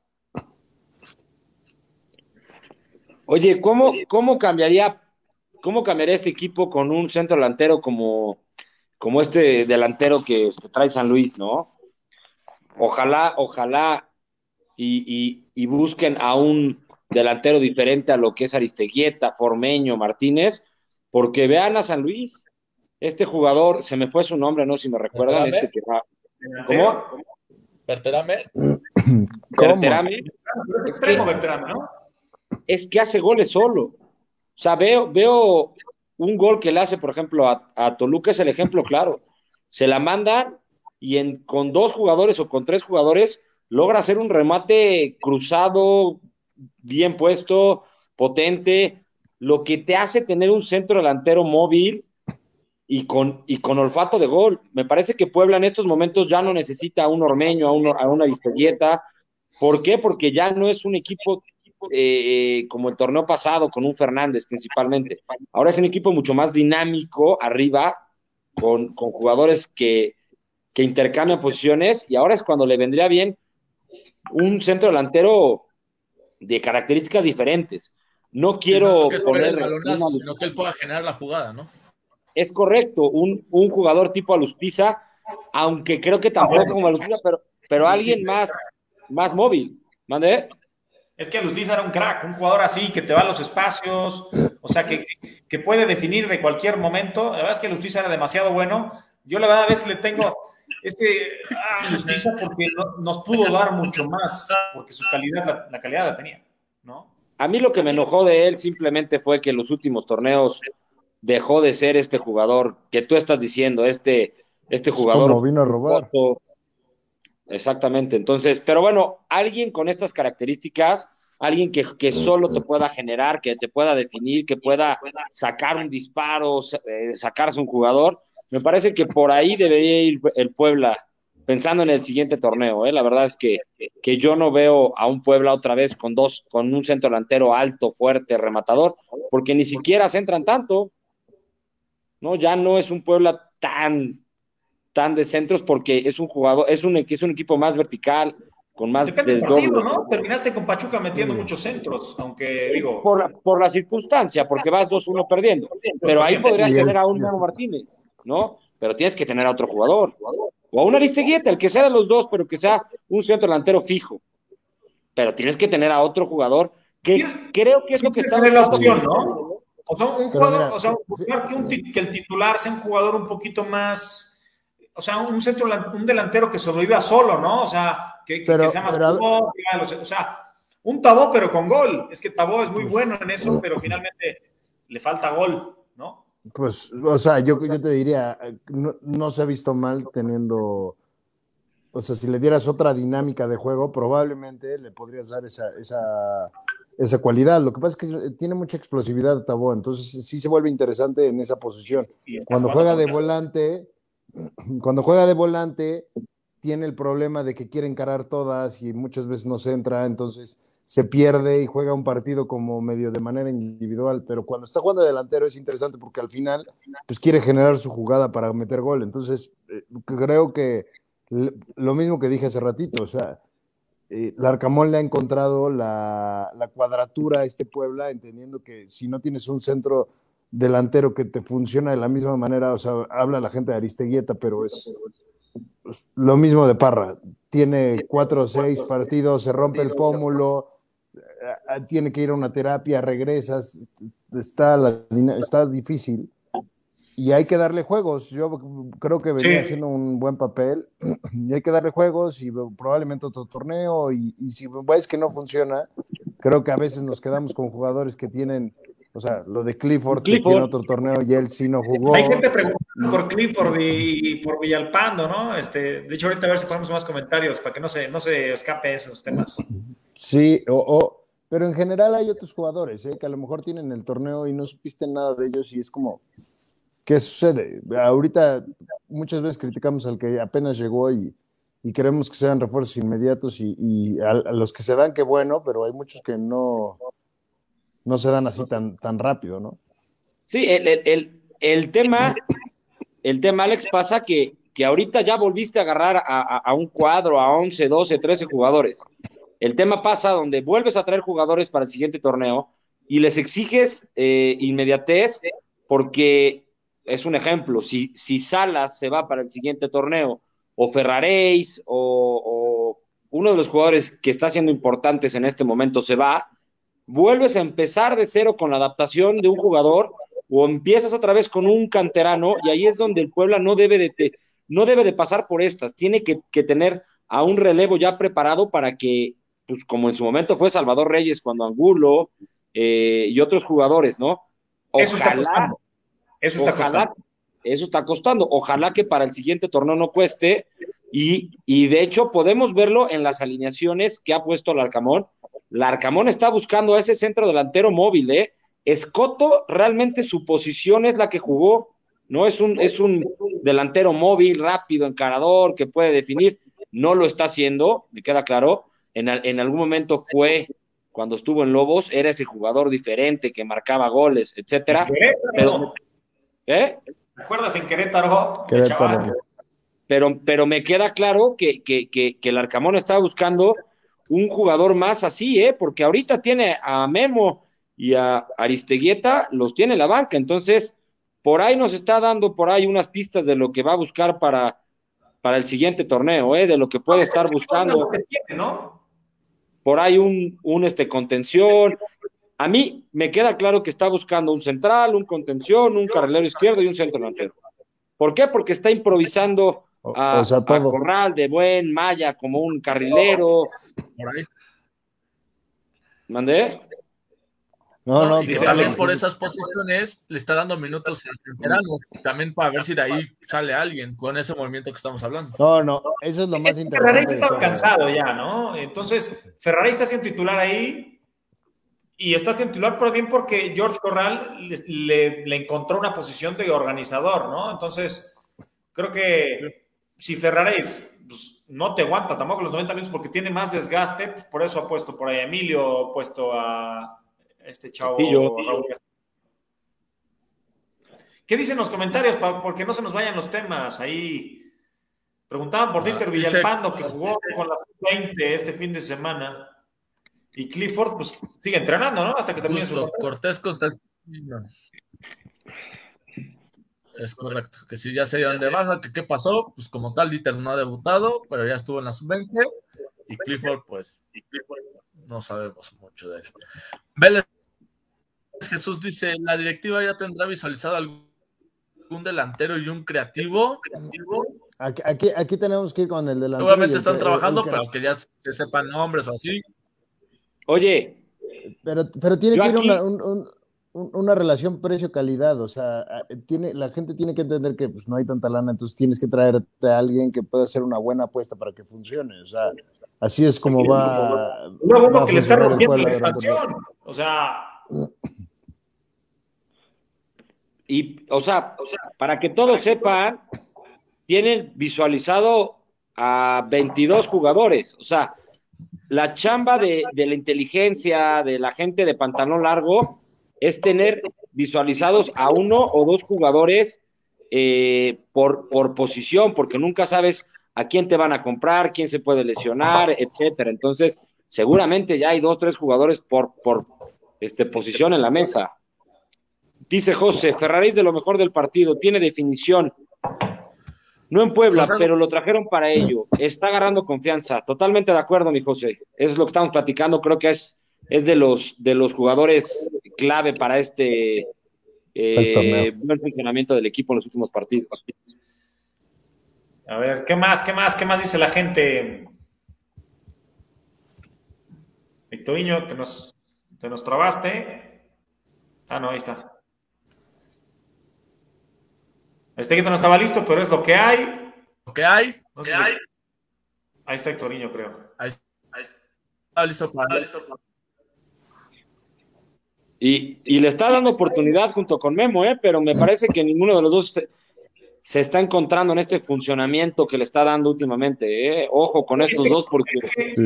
Oye, ¿cómo, cómo cambiaría, cómo cambiaría este equipo con un centro delantero como, como este delantero que, trae San Luis, ¿no? Ojalá, ojalá y, busquen a un delantero diferente a lo que es Aristeguieta, Formeño, Martínez, porque vean a San Luis, este jugador, se me fue su nombre, no sé si me recuerdan, este que va. ¿Cómo? Berterame. Berterame. Es que, ¿no? Es que hace goles solo. O sea, veo, veo un gol que le hace, por ejemplo, a, Toluca, es el ejemplo claro. Se la mandan y en, con dos jugadores o con tres jugadores logra hacer un remate cruzado, bien puesto, potente, lo que te hace tener un centro delantero móvil y con, y con olfato de gol. Me parece que Puebla en estos momentos ya no necesita a un ormeño, a, a una vistelleta. ¿Por qué? Porque ya no es un equipo eh, como el torneo pasado con un Fernández principalmente. Ahora es un equipo mucho más dinámico arriba, con, jugadores que, intercambian posiciones y ahora es cuando le vendría bien un centro delantero de características diferentes. No quiero poner. sino que él pueda generar la jugada, ¿no? Es correcto, un, jugador tipo Aluspiza, aunque creo que tampoco como Aluspiza, pero, pero alguien más, más móvil. ¿Mande? Es que Alustiza era un crack, un jugador así que te va a los espacios, o sea, que, que puede definir de cualquier momento. La verdad es que Alustiza era demasiado bueno. Yo la verdad a veces le tengo este a Alustiza porque nos pudo dar mucho más, porque su calidad, la, calidad la tenía, ¿no? A mí lo que me enojó de él simplemente fue que en los últimos torneos dejó de ser este jugador que tú estás diciendo, este, este jugador. Como vino a robar. Exactamente, entonces, pero bueno, alguien con estas características, alguien que, solo te pueda generar, que te pueda definir, que pueda sacar un disparo, eh, sacarse un jugador, me parece que por ahí debería ir el Puebla pensando en el siguiente torneo. ¿eh? La verdad es que, que yo no veo a un Puebla otra vez con dos, con un centro delantero alto, fuerte, rematador, porque ni siquiera se entran tanto. No, ya no es un Puebla tan tan de centros porque es un jugador, es un, es un equipo más vertical, con más Depende partido, ¿no? Terminaste con Pachuca metiendo muchos centros, aunque digo. Por la, por la circunstancia, porque vas 2-1 perdiendo. Pero ahí podrías tener a un Memo Martínez, ¿no? Pero tienes que tener a otro jugador. O a un Aristeguieta, el que sea de los dos, pero que sea un centro delantero fijo. Pero tienes que tener a otro jugador que creo que es lo que está la opción, ¿no? O sea, un jugador, o sea, que, el titular sea un jugador un poquito más, o sea, un centro, un delantero que sobreviva solo, ¿no? O sea, que, sea más o sea, un Tabó pero con gol. Es que Tabó es muy pues, bueno en eso, pero finalmente le falta gol, ¿no? Pues, o sea, yo, yo te diría, no, se ha visto mal teniendo, o sea, si le dieras otra dinámica de juego, probablemente le podrías dar esa, esa, esa cualidad. Lo que pasa es que tiene mucha explosividad Tabó, entonces sí se vuelve interesante en esa posición. Cuando juega de volante, cuando juega de volante, tiene el problema de que quiere encarar todas y muchas veces no se entra, entonces se pierde y juega un partido como medio de manera individual, pero cuando está jugando de delantero es interesante porque al final pues quiere generar su jugada para meter gol. Entonces, eh, creo que lo mismo que dije hace ratito, o sea, eh, Larcamón le ha encontrado la, la, cuadratura a este Puebla, entendiendo que si no tienes un centro delantero que te funciona de la misma manera, o sea, habla la gente de Aristeguieta, pero es lo mismo de Parra. Tiene cuatro o seis partidos, se rompe el pómulo, eh, tiene que ir a una terapia, regresas, está, está difícil y hay que darle juegos. Yo creo que venía haciendo un buen papel y hay que darle juegos y probablemente otro torneo y, si ves que no funciona, creo que a veces nos quedamos con jugadores que tienen, o sea, lo de Clifford, que tiene otro torneo y él sí no jugó. Hay gente preguntando por Clifford y, por Villalpando, ¿no? Este, de hecho, ahorita a ver si ponemos más comentarios para que no se, no se escape esos temas. Sí, o pero en general hay otros jugadores ¿eh? que a lo mejor tienen el torneo y no supiste nada de ellos y es como, ¿qué sucede? Ahorita muchas veces criticamos al que apenas llegó y, queremos que sean refuerzos inmediatos y, a, los que se dan, qué bueno, pero hay muchos que no, no se dan así tan, tan rápido, ¿no? Sí, el, tema, el tema, Alex, pasa que, que ahorita ya volviste a agarrar a, a un cuadro, a 11, 12, 13 jugadores. El tema pasa donde vuelves a traer jugadores para el siguiente torneo y les exiges eh, inmediatez porque es un ejemplo, si, si Salas se va para el siguiente torneo o Ferraréis o, o uno de los jugadores que está siendo importantes en este momento se va, vuelves a empezar de cero con la adaptación de un jugador o empiezas otra vez con un canterano y ahí es donde el Puebla no debe de, no debe de pasar por estas, tiene que, que, tener a un relevo ya preparado para que pues como en su momento fue Salvador Reyes cuando Angulo eh, y otros jugadores, ¿no? Ojalá, eso está costando. Eso está costando. Eso está costando. Ojalá que para el siguiente torneo no cueste. Y, y de hecho podemos verlo en las alineaciones que ha puesto Larcamón. Larcamón está buscando a ese centro delantero móvil, ¿eh? Escoto realmente su posición es la que jugó, no es un, es un delantero móvil, rápido, encarador, que puede definir, no lo está haciendo, me queda claro, en, algún momento fue cuando estuvo en Lobos, era ese jugador diferente que marcaba goles, etcétera. Pero, ¿eh? ¿Te acuerdas en Querétaro? Pero, pero me queda claro que, que, que, el Arcamón está buscando un jugador más así, ¿eh? Porque ahorita tiene a Memo y a Aristeguieta, los tiene la banca, entonces por ahí nos está dando por ahí unas pistas de lo que va a buscar para, para el siguiente torneo, ¿eh? De lo que puede estar buscando. por ahí un, un este, contención. A mí me queda claro que está buscando un central, un contención, un carrilero izquierdo y un centro delantero. ¿Por qué? Porque está improvisando a, Corral de Buen, Maya como un carrilero. ¿Mandé? No, no, y también por esas posiciones le está dando minutos al veterano, también para ver si de ahí sale alguien con ese movimiento que estamos hablando. No, no, eso es lo más interesante. Ferrari estaba cansado ya, ¿no? Entonces, Ferrari está siendo titular ahí y está siendo titular por bien porque George Corral le, encontró una posición de organizador, ¿no? Entonces, creo que si Ferrari pues, no te aguanta tampoco los 90 minutos porque tiene más desgaste, pues por eso ha puesto por ahí Emilio, ha puesto a este chavo. ¿Qué dicen los comentarios? Porque no se nos vayan los temas. Ahí preguntaban por Dieter ah, Villalpando, que jugó con la 20 este fin de semana. Y Clifford, pues sigue entrenando, ¿no? Hasta que termine su. Cortés Constantino. Es correcto, que si ya se dieron de baja, que qué pasó, pues como tal, Dieter no ha debutado, pero ya estuvo en la sub-20 y Clifford, pues, no sabemos mucho de él. Vélez Jesús dice, la directiva ya tendrá visualizado algún delantero y un creativo. Aquí, aquí, aquí tenemos que ir con el delantero. Obviamente están trabajando, pero que ya se sepan nombres o así. Oye. Pero, pero tiene que ir una, un, una relación precio-calidad, o sea, tiene, la gente tiene que entender que pues, no hay tanta lana, entonces tienes que traerte a alguien que pueda hacer una buena apuesta para que funcione, o sea, así es como va. No, que le está rompiendo la expansión, o sea. Y, o sea, o sea, para que todos sepan, tienen visualizado a 22 jugadores, o sea, la chamba de, de la inteligencia, de la gente de pantalón largo, es tener visualizados a uno o dos jugadores eh, por, por posición, porque nunca sabes a quién te van a comprar, quién se puede lesionar, etcétera. Entonces, seguramente ya hay dos, tres jugadores por, por este, posición en la mesa. Dice José, Ferrari es de lo mejor del partido, tiene definición. No en Puebla, pero lo trajeron para ello. Está agarrando confianza. Totalmente de acuerdo, mi José. Eso es lo que estamos platicando. Creo que es es de los, de los jugadores clave para este eh, buen funcionamiento del equipo en los últimos partidos. A ver, ¿qué más? ¿Qué más? ¿Qué más dice la gente? Victoriño, te nos, te nos trabaste. Ah, no, ahí está. Este que no estaba listo, pero es lo que hay. Lo que hay. ¿Qué hay? Ahí está Hectorinho, creo. Ahí, está listo para. Listo para... Y, le está dando oportunidad junto con Memo, ¿eh? pero me parece que ninguno de los dos se está encontrando en este funcionamiento que le está dando últimamente. ¿eh? Ojo con estos dos porque...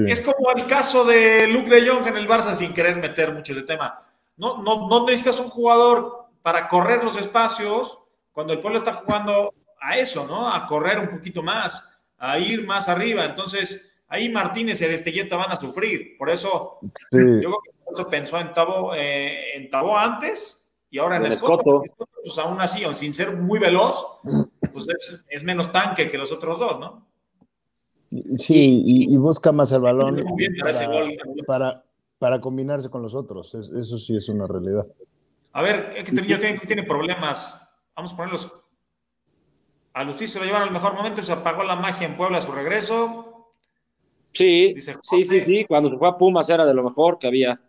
Es, como el caso de Luke de Jong en el Barça sin querer meter mucho de tema. No, no, no necesitas un jugador para correr los espacios cuando el pueblo está jugando a eso, ¿no? A correr un poquito más, a ir más arriba. Entonces, ahí Martínez y Aristeguieta van a sufrir. Por eso, yo creo que pensó en Tabo, eh, en Tabo antes y ahora en Escoto. Pues aún así, sin ser muy veloz, pues es, menos tanque que los otros dos, ¿no? Sí, y, busca más el balón para, para, combinarse con los otros. eso sí es una realidad. A ver, que tiene, tiene problemas. Vamos a ponerlos. A Lucis se lo llevan al mejor momento y se apagó la magia en Puebla a su regreso. Sí, sí, sí, sí. Cuando se fue a Pumas era de lo mejor que había.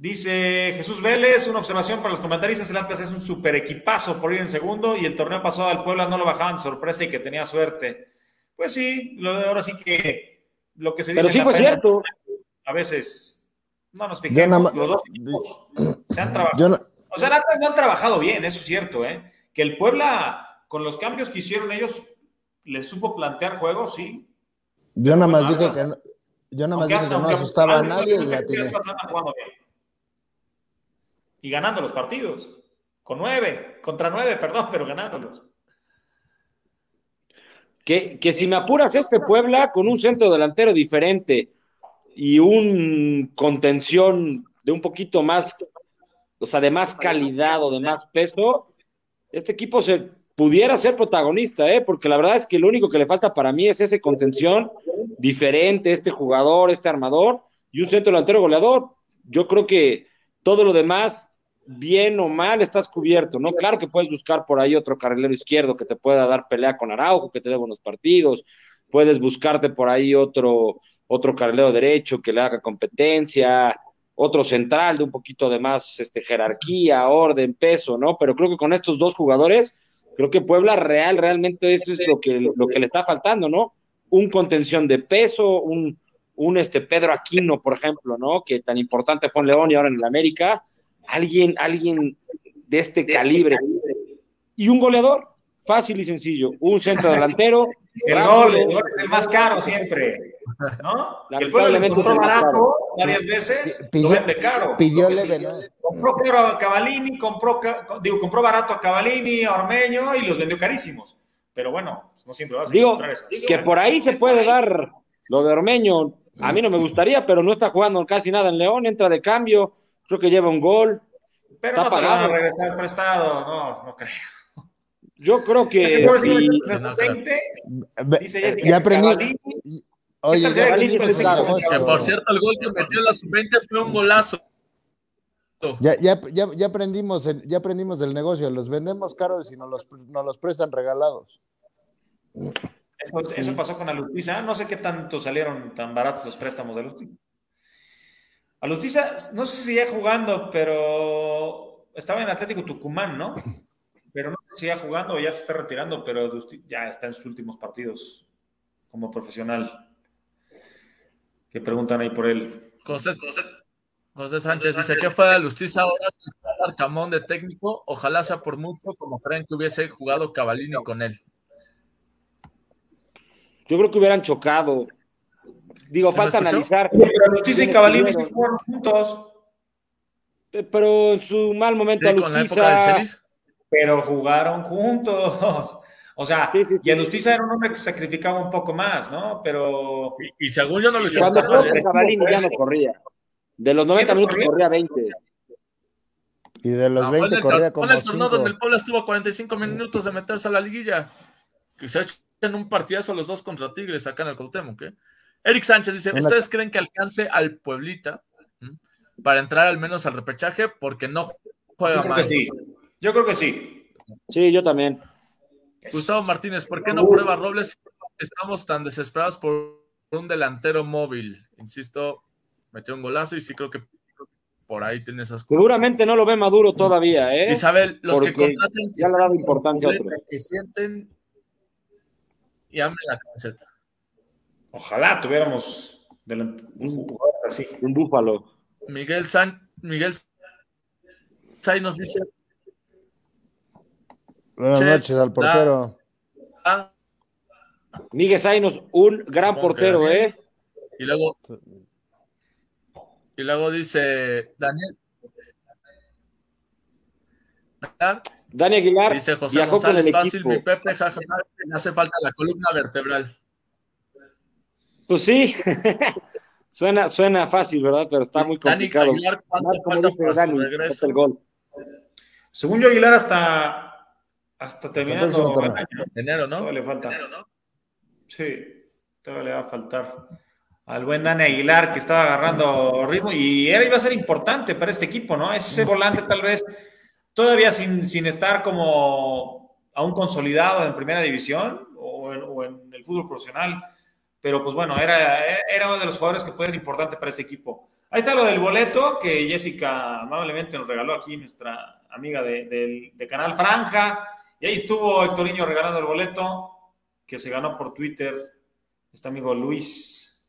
Dice Jesús Vélez, una observación para los comentaristas, el Atlas es un super equipazo por ir en segundo y el torneo pasado al Puebla no lo bajaban de sorpresa y que tenía suerte. Pues sí, ahora sí que lo que se dice... Pero sí fue cierto. A veces no nos fijemos, los dos equipos se han trabajado. O sea, el Atlas no han trabajado bien, eso es cierto, ¿eh? Que el Puebla, con los cambios que hicieron ellos, les supo plantear juegos, sí. Yo nada más dije que no, yo nada más dije que no asustaba a nadie y la y ganando los partidos. Con nueve, contra nueve, perdón, pero ganándolos. Que, que si me apuras este Puebla con un centro delantero diferente y un contención de un poquito más, o sea, de más calidad o de más peso, este equipo se pudiera ser protagonista, ¿eh? porque la verdad es que lo único que le falta para mí es ese contención diferente, este jugador, este armador y un centro delantero goleador. Yo creo que todo lo demás bien o mal estás cubierto, ¿no? Claro que puedes buscar por ahí otro carrilero izquierdo que te pueda dar pelea con Araujo, que te dé buenos partidos, puedes buscarte por ahí otro, otro carrilero derecho que le haga competencia, otro central de un poquito de más este, jerarquía, orden, peso, ¿no? Pero creo que con estos dos jugadores, creo que Puebla real, realmente eso es lo que, lo que le está faltando, ¿no? Un contención de peso, un, un este Pedro Aquino, por ejemplo, ¿no? Que tan importante fue en León y ahora en el América, alguien, alguien de este calibre. Y un goleador, fácil y sencillo. Un centro delantero. el gol, es el más caro siempre. ¿no? Que el pueblo le compró barato varias veces, lo vende caro. compró caro a Cavalini, compró, digo, compró barato a Cavalini, a Ormeño y los vendió carísimos. Pero bueno, pues no siempre vas a digo, Que por ahí se puede dar lo de Ormeño. A mí no me gustaría, pero no está jugando casi nada en León, entra de cambio creo que lleva un gol. Pero no te van a regresar prestado, no, no creo. Yo creo que sí. juego sí, es no, 20, Ve- dice Jessica ya aprendí. Oye, ya el negocio. Que por cierto, el gol que metió en la sub-20 fue un golazo. Ya, ya, ya, ya aprendimos el, ya aprendimos del negocio, los vendemos caros y nos los, nos los prestan regalados. Eso, eso pasó con Alustiza. No sé qué tanto salieron tan baratos los préstamos de Alustiza. Alustiza, no sé si seguía jugando, pero estaba en Atlético Tucumán, ¿no? Pero no sé si sigue jugando o ya se está retirando, pero ya está en sus últimos partidos como profesional. Que preguntan ahí por él. José, José, José Sánchez dice que fue de Lustiza ahora que está Arcamón de técnico. Ojalá sea por mucho, como creen que hubiese jugado Cavallini con él. Yo creo que hubieran chocado. Digo, ¿Se me falta analizar. Pero Alustiza y quiénes Cavallini sí jugaron juntos, Pero en su mal momento, Sí, Alustiza. Chelis. pero jugaron juntos. O sea, Sí, sí, sí. y Alustiza era un hombre que sacrificaba un poco más, ¿no? Pero Y, y según yo no lo hicieron Cuando ¿eh? Cavallini ya no corría. De los 90 ¿Quién no minutos corría? corría 20. Y de los Ah, 20 fue en el corría como en el torneo 5. donde el Puebla estuvo a 45 minutos de meterse a la liguilla. Que se echan un partidazo los dos contra Tigres acá en el Cuauhtémoc, ¿eh? Eric Sánchez dice, ¿ustedes creen que alcance al Pueblita ¿m? para entrar al menos al repechaje? Porque no yo juega creo mal. que sí. Yo creo que sí. Sí, yo también. Gustavo Martínez, ¿por qué no prueba Robles? Estamos tan desesperados por un delantero móvil. Insisto, metió un golazo y sí creo que por ahí tiene esas cosas. Seguramente no lo ve maduro todavía, ¿eh? Isabel, los que contraten que ya le ha dado sientan importancia a completa, otros. que sienten y amen la camiseta. Ojalá tuviéramos delant- un jugador así. Un búfalo. Miguel San, Miguel Say nos dice, Buenas Ches, noches al portero. ah, Miguel Zainos, un gran Supongo portero, Daniel. ¿eh? y luego y luego dice Daniel Dani Aguilar dice José González fácil, mi Pepe, jajaja, le hace falta la columna vertebral. Pues sí. suena, suena fácil, ¿verdad? Pero está muy Dani complicado. Aguilar, ¿cuánto Más como falta dice para Dani, el gol. Según yo, Aguilar hasta, hasta terminando el año. Enero, ¿no? Todavía le falta. Enero, ¿no? Sí, todavía le va a faltar al buen Dani Aguilar que estaba agarrando ritmo y era iba a ser importante para este equipo, ¿no? Ese volante tal vez todavía sin, sin estar como aún consolidado en primera división o en, o en el fútbol profesional, pero pues bueno, era, era uno de los jugadores que puede ser importante para este equipo. Ahí está lo del boleto que Jessica amablemente nos regaló aquí, nuestra amiga de, del- de Canal Franja, y ahí estuvo Hectorinho regalando el boleto que se ganó por Twitter, este amigo Luis.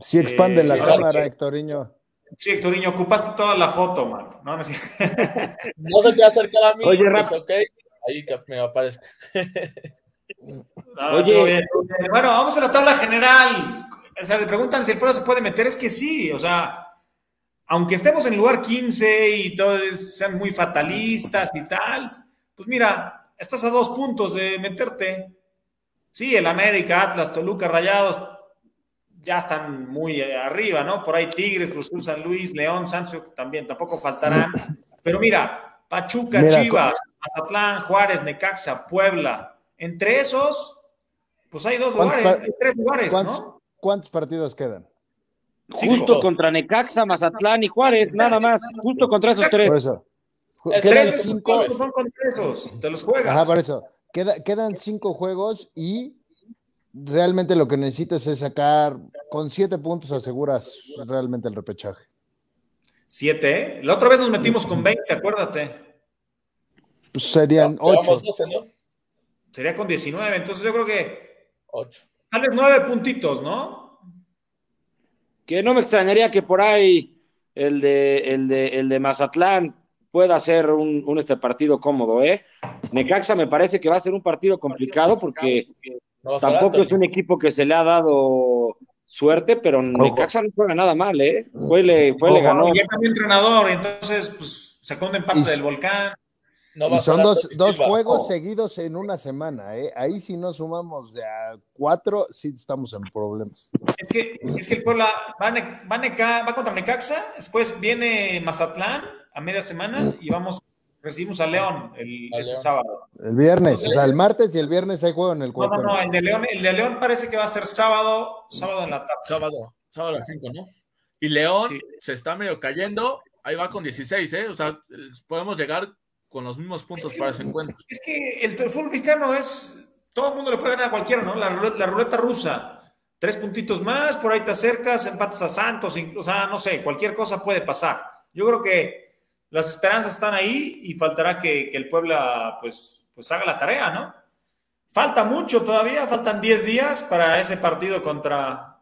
Sí expande Eh, la sí, cámara, sí. Hectorinho. Sí, Hectorinho, ocupaste toda la foto, man. No, se te acercar a mí. Oye, pues, Rafa. ok. Ahí que me aparezca. No, Oye. bien. Bueno, vamos a la tabla general. O sea, te preguntan si el pueblo se puede meter, es que sí, o sea, aunque estemos en lugar 15 y todos sean muy fatalistas y tal, pues mira, estás a dos puntos de meterte. Sí, el América, Atlas, Toluca, Rayados ya están muy eh, arriba, ¿no? Por ahí Tigres, Cruz Azul, San Luis, León, Sancho también tampoco faltarán. Pero mira, Pachuca, Mira, Chivas, Mazatlán, Juárez, Necaxa, Puebla, entre esos, pues hay dos ¿Cuántos lugares, hay tres lugares, ¿Cuántos, ¿no? cuántos partidos quedan? Justo Cinco. contra Necaxa, Mazatlán y Juárez, nada más. Justo contra esos tres. Por eso. Quedan Tres cinco. son contra esos, te los juegas. Ajá, por eso. Queda- quedan cinco juegos y realmente lo que necesitas es sacar, con siete puntos aseguras realmente el repechaje. Siete, ¿eh? La otra vez nos metimos con 20, acuérdate. Pues serían ocho. Llevamos 12, ¿no? Sería con 19, entonces yo creo que 8. tal vez nueve puntitos, ¿no? Que no me extrañaría que por ahí el de, el de, el de Mazatlán pueda ser un, un este partido cómodo, ¿eh? Necaxa me parece que va a ser un partido complicado porque tampoco es un equipo que se le ha dado suerte, pero Necaxa no juega nada mal, ¿eh? Fue le, fue le ganó. y ya cambió entrenador, entonces pues sacó un empate Y- del volcán. Y son dos, dos juegos seguidos en una semana, ¿eh? Ahí si no sumamos de a cuatro, sí estamos en problemas. Es que, es que el Puebla va, va, va contra Necaxa, después viene Mazatlán a media semana y vamos recibimos a León el, A ese León. sábado. El viernes, o sea, el martes y el viernes hay juego en el No, no, Cuauhtémoc. no, el de León, el de León parece que va a ser sábado, sábado en la tarde. Sábado, sábado a las 5, ¿no? Y León Sí. se está medio cayendo, ahí va con 16, ¿eh? O sea, podemos llegar con los mismos puntos para ese encuentro. Es que el, el fútbol mexicano es. Todo el mundo le puede ganar a cualquiera, ¿no? La, ruleta- la ruleta rusa. Tres puntitos más, por ahí te acercas, empatas a Santos, o sea, no sé, cualquier cosa puede pasar. Yo creo que las esperanzas están ahí y faltará que, que el Puebla, pues, pues haga la tarea, ¿no? Falta mucho todavía, faltan 10 días para ese partido contra,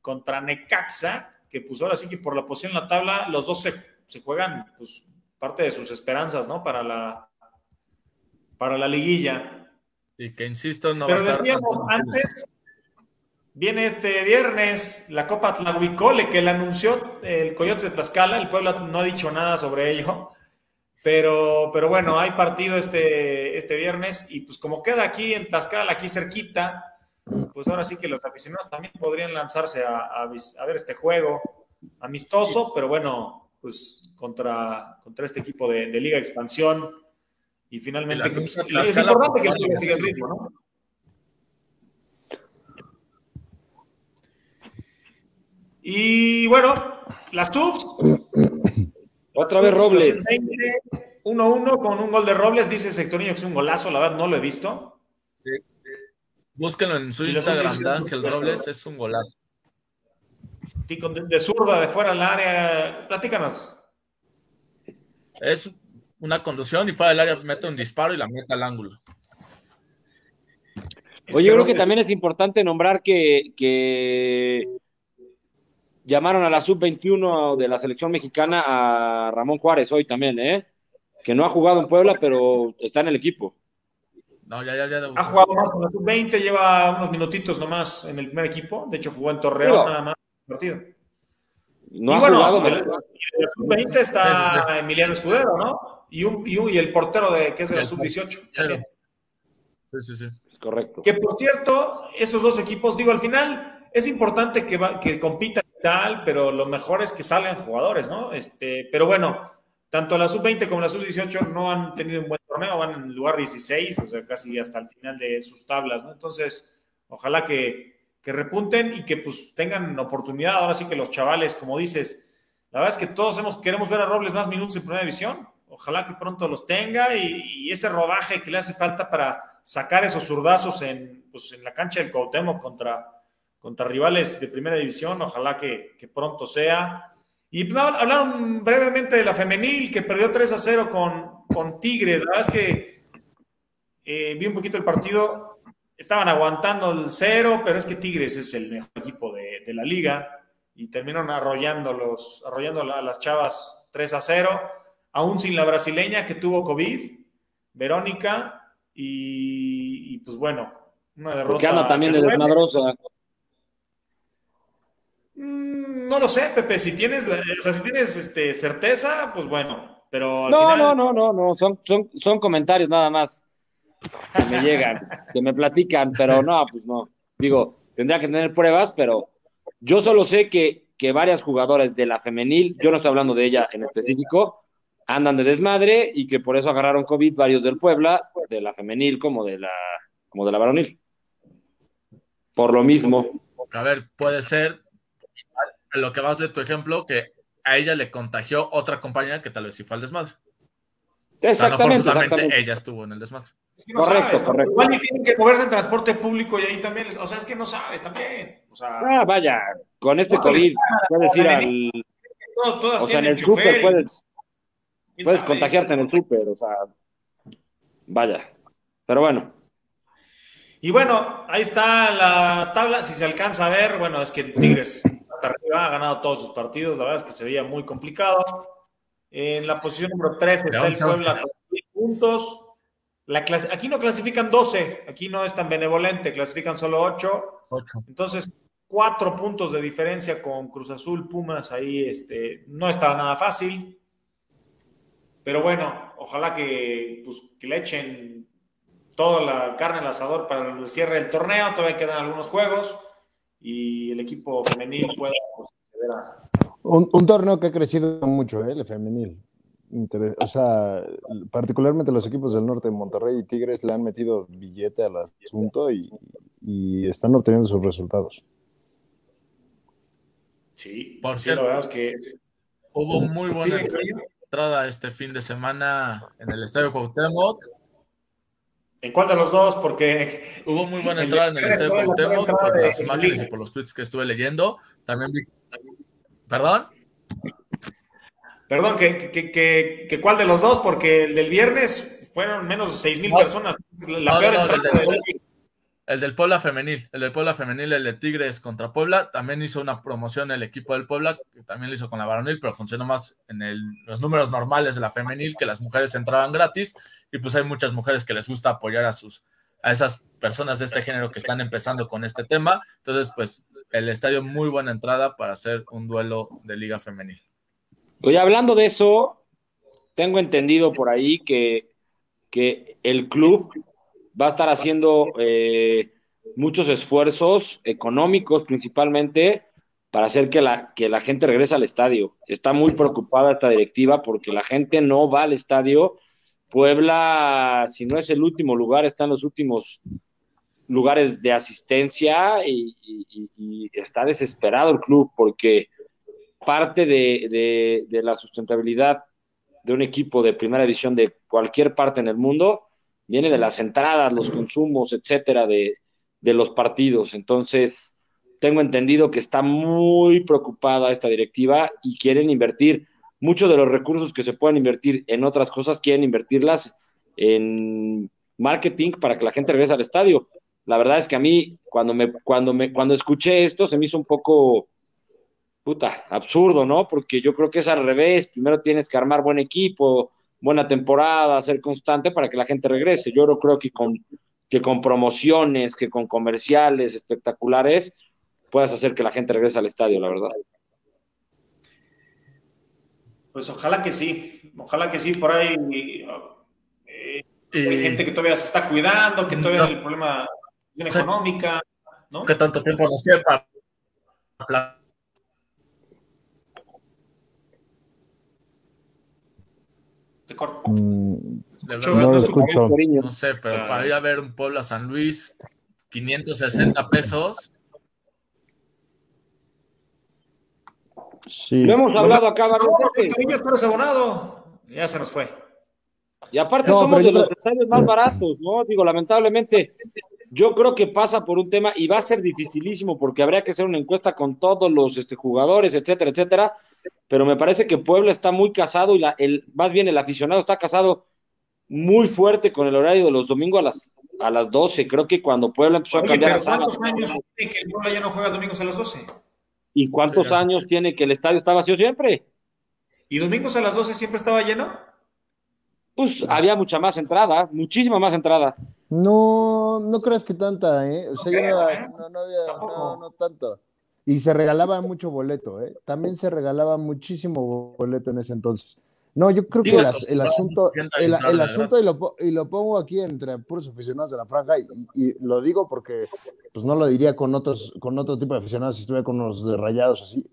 contra Necaxa, que pues ahora sí que por la posición en la tabla, los dos se, se juegan, pues, parte de sus esperanzas, ¿no? Para la, para la liguilla. Y que insisto, no Pero va a estar decíamos antes, viene este viernes la Copa Tlahuicole que la anunció el Coyote de Tlaxcala, el pueblo no ha dicho nada sobre ello, pero, pero bueno, hay partido este, este viernes y pues como queda aquí en Tlaxcala, aquí cerquita, pues ahora sí que los aficionados también podrían lanzarse a, a ver este juego amistoso, pero bueno, pues contra, contra este equipo de, de Liga Expansión y finalmente que, pues, es importante que Puebla siga el ritmo, ¿no? Y bueno, las subs. Otra vez Robles. 1-1 con un gol de Robles, dice Sectorinho que es un golazo, la verdad no lo he visto. Búsquenlo en su Instagram Ángel Robles, es un golazo. De, zurda, de fuera del área. Platícanos. Es una conducción y fuera del área mete un disparo y la mete al ángulo. Oye, yo creo que también es importante nombrar que, que llamaron a la sub-21 de la selección mexicana a Ramón Juárez hoy también, ¿eh? Que no ha jugado en Puebla, pero está en el equipo. No, ya, ya, ya. Ha jugado más con la sub-20, lleva unos minutitos nomás en el primer equipo. De hecho, jugó en Torreón Pero- nada más partido. No y ha bueno, jugado. de la sub-20 está Emiliano Escudero, ¿no? Y, un- y, un- y el portero de que es de la El sub-18. Pero- también. Sí, sí, sí. Es correcto. Que por cierto, estos dos equipos, digo, al final es importante que, va- que compitan y tal, pero lo mejor es que salgan jugadores, ¿no? Este, pero bueno, tanto la sub-20 como la sub-18 no han tenido un buen torneo, van en el lugar 16, o sea, casi hasta el final de sus tablas, ¿no? Entonces, ojalá que, que repunten y que pues tengan oportunidad. Ahora sí que los chavales, como dices, la verdad es que todos hemos, queremos ver a Robles más minutos en primera división. Ojalá que pronto los tenga y, ese rodaje que le hace falta para sacar esos zurdazos en, pues, en la cancha del Cuauhtémoc contra, contra rivales de primera división. Ojalá que, pronto sea. Y pues, hablaron brevemente de la femenil que perdió 3 a 0 con, con Tigres. La verdad es que eh, vi un poquito el partido. Estaban aguantando el cero, pero es que Tigres es el mejor equipo de, de la liga y terminaron arrollando, los, arrollando a las chavas 3 a 0, aún sin la brasileña que tuvo COVID, Verónica, y, y pues bueno, una derrota. Porque anda también de desmadrosa. Mm, No lo sé, Pepe, si tienes, o sea, si tienes este, certeza, pues bueno, pero al No, final- no, no, no, no. Son, son, son comentarios nada más que me llegan, que me platican, pero no, pues no. Digo, tendría que tener pruebas, pero yo solo sé que, que varias jugadoras de la femenil, yo no estoy hablando de ella en específico, andan de desmadre y que por eso agarraron COVID varios del Puebla, de la femenil como de la, como de la varonil. Por lo mismo. A ver, puede ser lo que vas de tu ejemplo, que a ella le contagió otra compañera que tal vez sí fue al desmadre. O sea, no Exactamente, forzosamente exactamente. ella estuvo en el desmadre. Es que no Correcto, sabes, ¿no? correcto. Igual y tienen que moverse en transporte público y ahí también, o sea, es que no sabes también. O sea, Ah, vaya, con este COVID puedes ir al, todas, todas o sea, en el súper puedes, ¿quién puedes sabe? contagiarte en el súper, o sea, vaya. Pero bueno, Y bueno, ahí está la tabla. Si se alcanza a ver, bueno, es que el Tigres hasta arriba ha ganado todos sus partidos. La verdad es que se veía muy complicado. En la posición número 3 está el Puebla con 10 puntos. La clase- aquí no clasifican 12, aquí no es tan benevolente, clasifican solo 8. Ocho. Entonces, cuatro puntos de diferencia con Cruz Azul, Pumas, ahí este, no está nada fácil. Pero bueno, ojalá que, pues, que le echen toda la carne al asador para el cierre del torneo. Todavía quedan algunos juegos y el equipo femenil pueda pues, acceder a- Un, un torneo que ha crecido mucho, ¿eh? el femenil. O sea, particularmente los equipos del norte, Monterrey y Tigres, le han metido billete al asunto y, están obteniendo sus resultados. Sí, por cierto, es que hubo muy buena entrada este fin de semana en el Estadio Cuauhtémoc. ¿En cuál de los dos? Porque hubo muy buena entrada en el Estadio Cuauhtémoc por las imágenes y por los tweets que estuve leyendo. También vi... ¿Perdón? Perdón, ¿que, cuál de los dos? Porque el del viernes fueron menos de 6 mil personas. La peor el, del, Puebla femenil, el del Puebla femenil, el de Tigres contra Puebla, también hizo una promoción el equipo del Puebla, que también lo hizo con la varonil, pero funcionó más en los números normales de la femenil, que las mujeres entraban gratis, y pues hay muchas mujeres que les gusta apoyar a sus a esas personas de este género que están empezando con este tema. Entonces, pues el estadio muy buena entrada para hacer un duelo de liga femenil. Oye, hablando de eso, tengo entendido por ahí que, que el club va a estar haciendo eh, muchos esfuerzos económicos principalmente para hacer que la, que la gente regrese al estadio. Está muy preocupada esta directiva porque la gente no va al estadio. Puebla, si no es el último lugar, está en los últimos lugares de asistencia y está desesperado el club porque parte de, la sustentabilidad de un equipo de primera división de cualquier parte en el mundo viene de las entradas, los consumos, etcétera, de, los partidos. Entonces, tengo entendido que está muy preocupada esta directiva y quieren invertir muchos de los recursos que se pueden invertir en otras cosas, quieren invertirlas en marketing para que la gente regrese al estadio. La verdad es que a mí, cuando me, cuando me, cuando escuché esto, se me hizo un poco puta, absurdo, ¿no? Porque yo creo que es al revés. Primero tienes que armar buen equipo, buena temporada, ser constante para que la gente regrese. Yo no creo que con, que con promociones, que con comerciales espectaculares, puedas hacer que la gente regrese al estadio, la verdad. Pues ojalá que sí, ojalá que sí, por ahí eh, hay gente que todavía se está cuidando, que todavía hay el problema económica, ¿no? Que tanto tiempo nos queda Mm, no lo escucho. No sé, pero para ir a ver un pueblo a San Luis, 560 pesos. Sí. Lo hemos hablado acá varias veces. abonado. Ya se nos fue. Y aparte somos de los estadios más baratos, ¿no? Digo, lamentablemente, yo creo que pasa por un tema y va a ser dificilísimo porque habría que hacer una encuesta con todos los este, jugadores, etcétera, etcétera, pero me parece que Puebla está muy casado y la, el, más bien el aficionado está casado muy fuerte con el horario de los domingos a las, a las 12. Creo que cuando Puebla empezó a cambiar a ¿Cuántos años tiene que el Puebla ya no juega domingos a las 12? ¿Y cuántos años tiene que el estadio está vacío siempre? ¿Y domingos a las 12 siempre estaba lleno? Pues había mucha más entrada, muchísima más entrada. No, no creas que tanta, ¿eh? O sea, ¿eh? no, no, había, no, no tanto. Y se regalaba mucho boleto, ¿eh? También se regalaba muchísimo boleto en ese entonces. No, yo creo que el, asunto, el, asunto y, lo, y, lo, pongo aquí entre puros aficionados de la franja y, lo digo porque pues no lo diría con otros con otro tipo de aficionados si estuviera con los de rayados así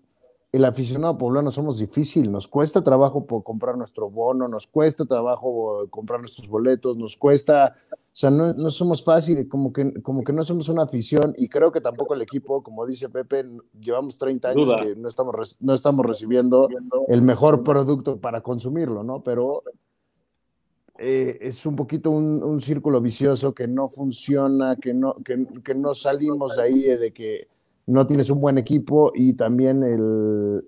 el aficionado poblano somos difícil, nos cuesta trabajo por comprar nuestro bono, nos cuesta trabajo comprar nuestros boletos, nos cuesta, o sea, no, no somos fáciles, como que, como que no somos una afición y creo que tampoco el equipo, como dice Pepe, llevamos 30 años que no estamos, no estamos recibiendo el mejor producto para consumirlo, ¿no? Pero eh, es un poquito un, un, círculo vicioso que no funciona, que no, que, que no salimos de ahí de que no tienes un buen equipo y también el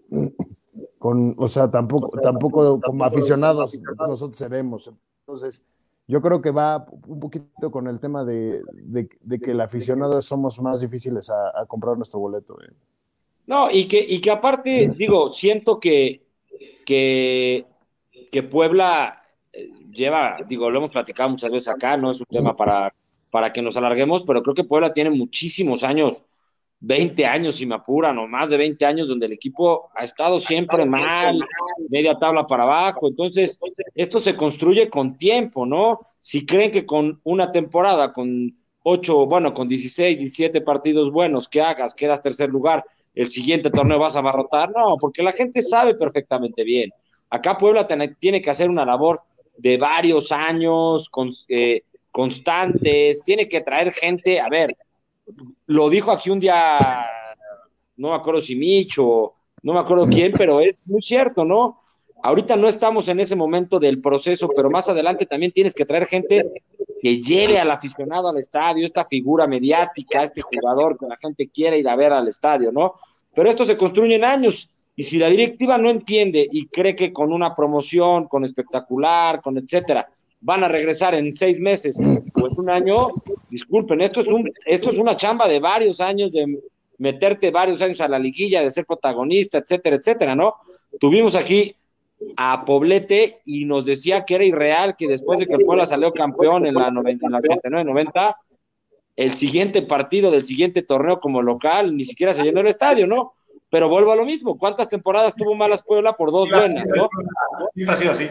con, o sea, tampoco, tampoco como aficionados nosotros cedemos. Entonces, yo creo que va un poquito con el tema de, que el aficionado somos más difíciles a, comprar nuestro boleto. Eh. No, y que, y que aparte, digo, siento que, que, que Puebla eh, lleva, digo, lo hemos platicado muchas veces acá, no es un tema para, para que nos alarguemos, pero creo que Puebla tiene muchísimos años 20 años, si me apuran, o más de 20 años, donde el equipo ha estado siempre mal, media tabla para abajo. Entonces, esto se construye con tiempo, ¿no? Si creen que con una temporada, con 8, bueno, con 16, 17 partidos buenos que hagas, quedas tercer lugar, el siguiente torneo vas a abarrotar, no, porque la gente sabe perfectamente bien. Acá Puebla tiene que hacer una labor de varios años, eh, constantes, tiene que traer gente, a ver, lo dijo aquí un día, no me acuerdo si Micho, no me acuerdo quién, pero es muy cierto, ¿no? Ahorita no estamos en ese momento del proceso, pero más adelante también tienes que traer gente que lleve al aficionado al estadio, esta figura mediática, este jugador que la gente quiere ir a ver al estadio, ¿no? Pero esto se construye en años. Y si la directiva no entiende y cree que con una promoción, con espectacular, con etcétera, van a regresar en seis meses o en un año, disculpen, esto es, un, esto es una chamba de varios años, de meterte varios años a la liguilla, de ser protagonista, etcétera, etcétera, ¿no? Tuvimos aquí a Poblete y nos decía que era irreal que después de que el Puebla salió campeón en la, 89-90, el siguiente partido del siguiente torneo como local ni siquiera se llenó el estadio, ¿no? Pero vuelvo a lo mismo, ¿cuántas temporadas tuvo malas Puebla por dos buenas, no? Sí, ha sido así.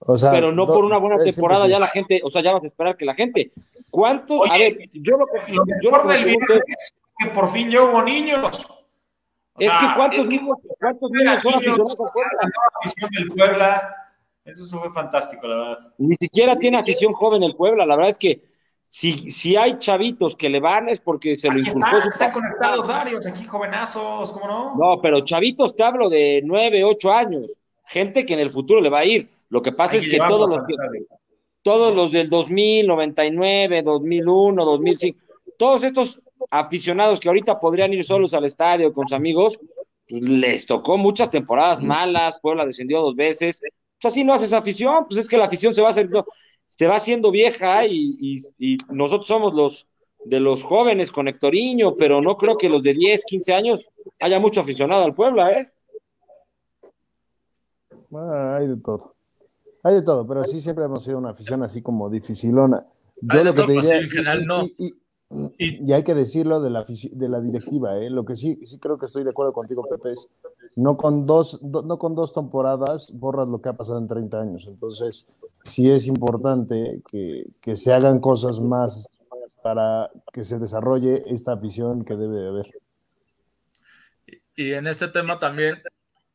O sea, pero no por una buena temporada ya la gente, o sea, ya vas a esperar que la gente. ¿Cuánto? a ver, yo lo que lo yo lo del es que por fin ya hubo niños. Es que cuántos niños, cuántos niños son aficionados afición del Puebla, eso fue fantástico, la verdad. Ni siquiera tiene afición joven el Puebla, la verdad es que si, si hay chavitos que le van es porque se lo inculcó. Están, están conectados varios aquí, jovenazos, ¿cómo no? No, pero chavitos te hablo de nueve, ocho años, gente que en el futuro le va a ir. Lo que pasa es que todos los que, todos los del 2000, 99, 2001, 2005, todos estos aficionados que ahorita podrían ir solos al estadio con sus amigos, pues, les tocó muchas temporadas malas, Puebla descendió dos veces. Pues así no haces afición, pues es que la afición se va, haciendo, se va haciendo vieja y, y, nosotros somos los de los jóvenes con Hectoriño, pero no creo que los de 10, 15 años haya mucho aficionado al Puebla, ¿eh? Ah, hay de todo. Hay de todo, pero sí siempre hemos sido una afición así como dificilona. Yo lo que te diría, en general, no. Y, hay que decirlo de la, de la directiva, ¿eh? lo que sí, sí creo que estoy de acuerdo contigo, Pepe, es no con, dos, no con dos temporadas borras lo que ha pasado en 30 años. Entonces, sí es importante que, que se hagan cosas más para que se desarrolle esta afición que debe de haber. Y en este tema también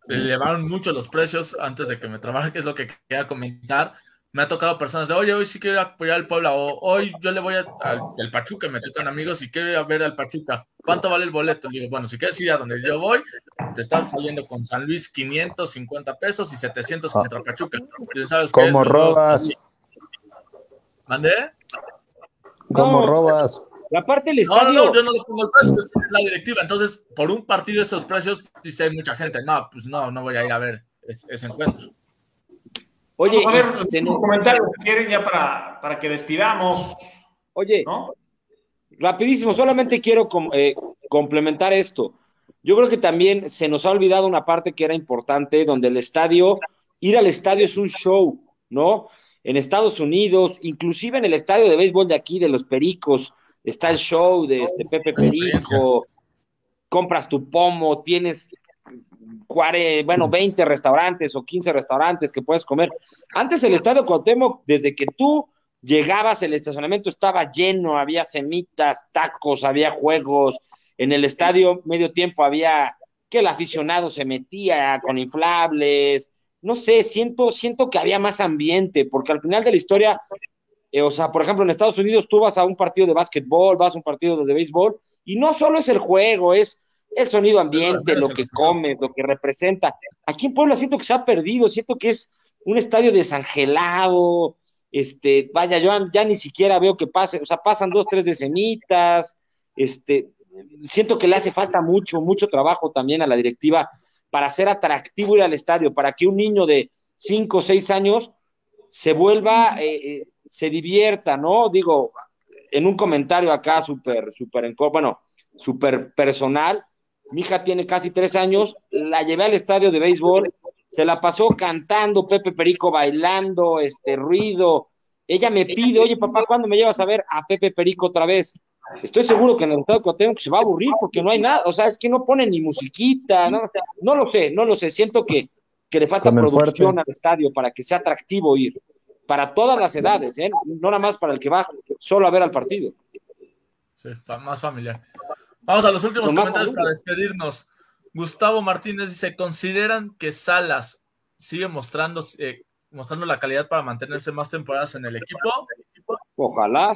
elevaron mucho los precios antes de que me trabara, que es lo que quería comentar me ha tocado personas de, oye, hoy sí quiero apoyar al Puebla, o hoy yo le voy al Pachuca, me tocan amigos y quiero ir a ver al Pachuca. ¿Cuánto vale el boleto? digo, bueno, si quieres ir a donde yo voy, te estás saliendo con San Luis 550 pesos y 700 ah. contra Pachuca. ¿Cómo robas? ¿Mandé? ¿Cómo robas? La parte del estadio. No, no, yo no le pongo el precio, es la directiva. Entonces, por un partido de esos precios, dice hay mucha gente. No, pues no, no voy a ir a ver ese encuentro. Oye, a ver, un comentario si quieren ya para, para que despidamos. Oye, rapidísimo, solamente quiero eh, complementar esto. Yo creo que también se nos ha olvidado una parte que era importante, donde el estadio, ir al estadio es un show, ¿no? En Estados Unidos, inclusive en el estadio de béisbol de aquí, de los Pericos, está el show de, de Pepe Perico, compras tu pomo, tienes bueno, 20 restaurantes o 15 restaurantes que puedes comer. Antes el estadio Cuauhtémoc, desde que tú llegabas, el estacionamiento estaba lleno, había semitas, tacos, había juegos. En el estadio medio tiempo había que el aficionado se metía con inflables. No sé, siento, siento que había más ambiente, porque al final de la historia, eh, o sea, por ejemplo, en Estados Unidos tú vas a un partido de básquetbol, vas a un partido de béisbol, y no solo es el juego, es el sonido ambiente, lo que come, lo que representa. Aquí en Puebla siento que se ha perdido, siento que es un estadio desangelado, este, vaya, yo ya ni siquiera veo que pase, o sea, pasan dos, tres decenitas, este, siento que le hace falta mucho, mucho trabajo también a la directiva para hacer atractivo ir al estadio, para que un niño de cinco o seis años se vuelva, eh, eh, se divierta, ¿no? Digo, en un comentario acá súper, súper, bueno, súper personal, mi hija tiene casi tres años, la llevé al estadio de béisbol, se la pasó cantando, Pepe Perico bailando, este ruido. Ella me pide, oye papá, ¿cuándo me llevas a ver a Pepe Perico otra vez? Estoy seguro que en el estado que se va a aburrir porque no hay nada, o sea, es que no ponen ni musiquita, no, no lo sé, no lo sé, siento que, que le falta producción al estadio para que sea atractivo ir, para todas las edades, ¿eh? no nada más para el que va solo a ver al partido. Sí, más familiar. Vamos a los últimos comentarios para despedirnos. Gustavo Martínez dice: ¿Consideran que Salas sigue mostrando, eh, mostrando la calidad para mantenerse más temporadas en el equipo. Ojalá.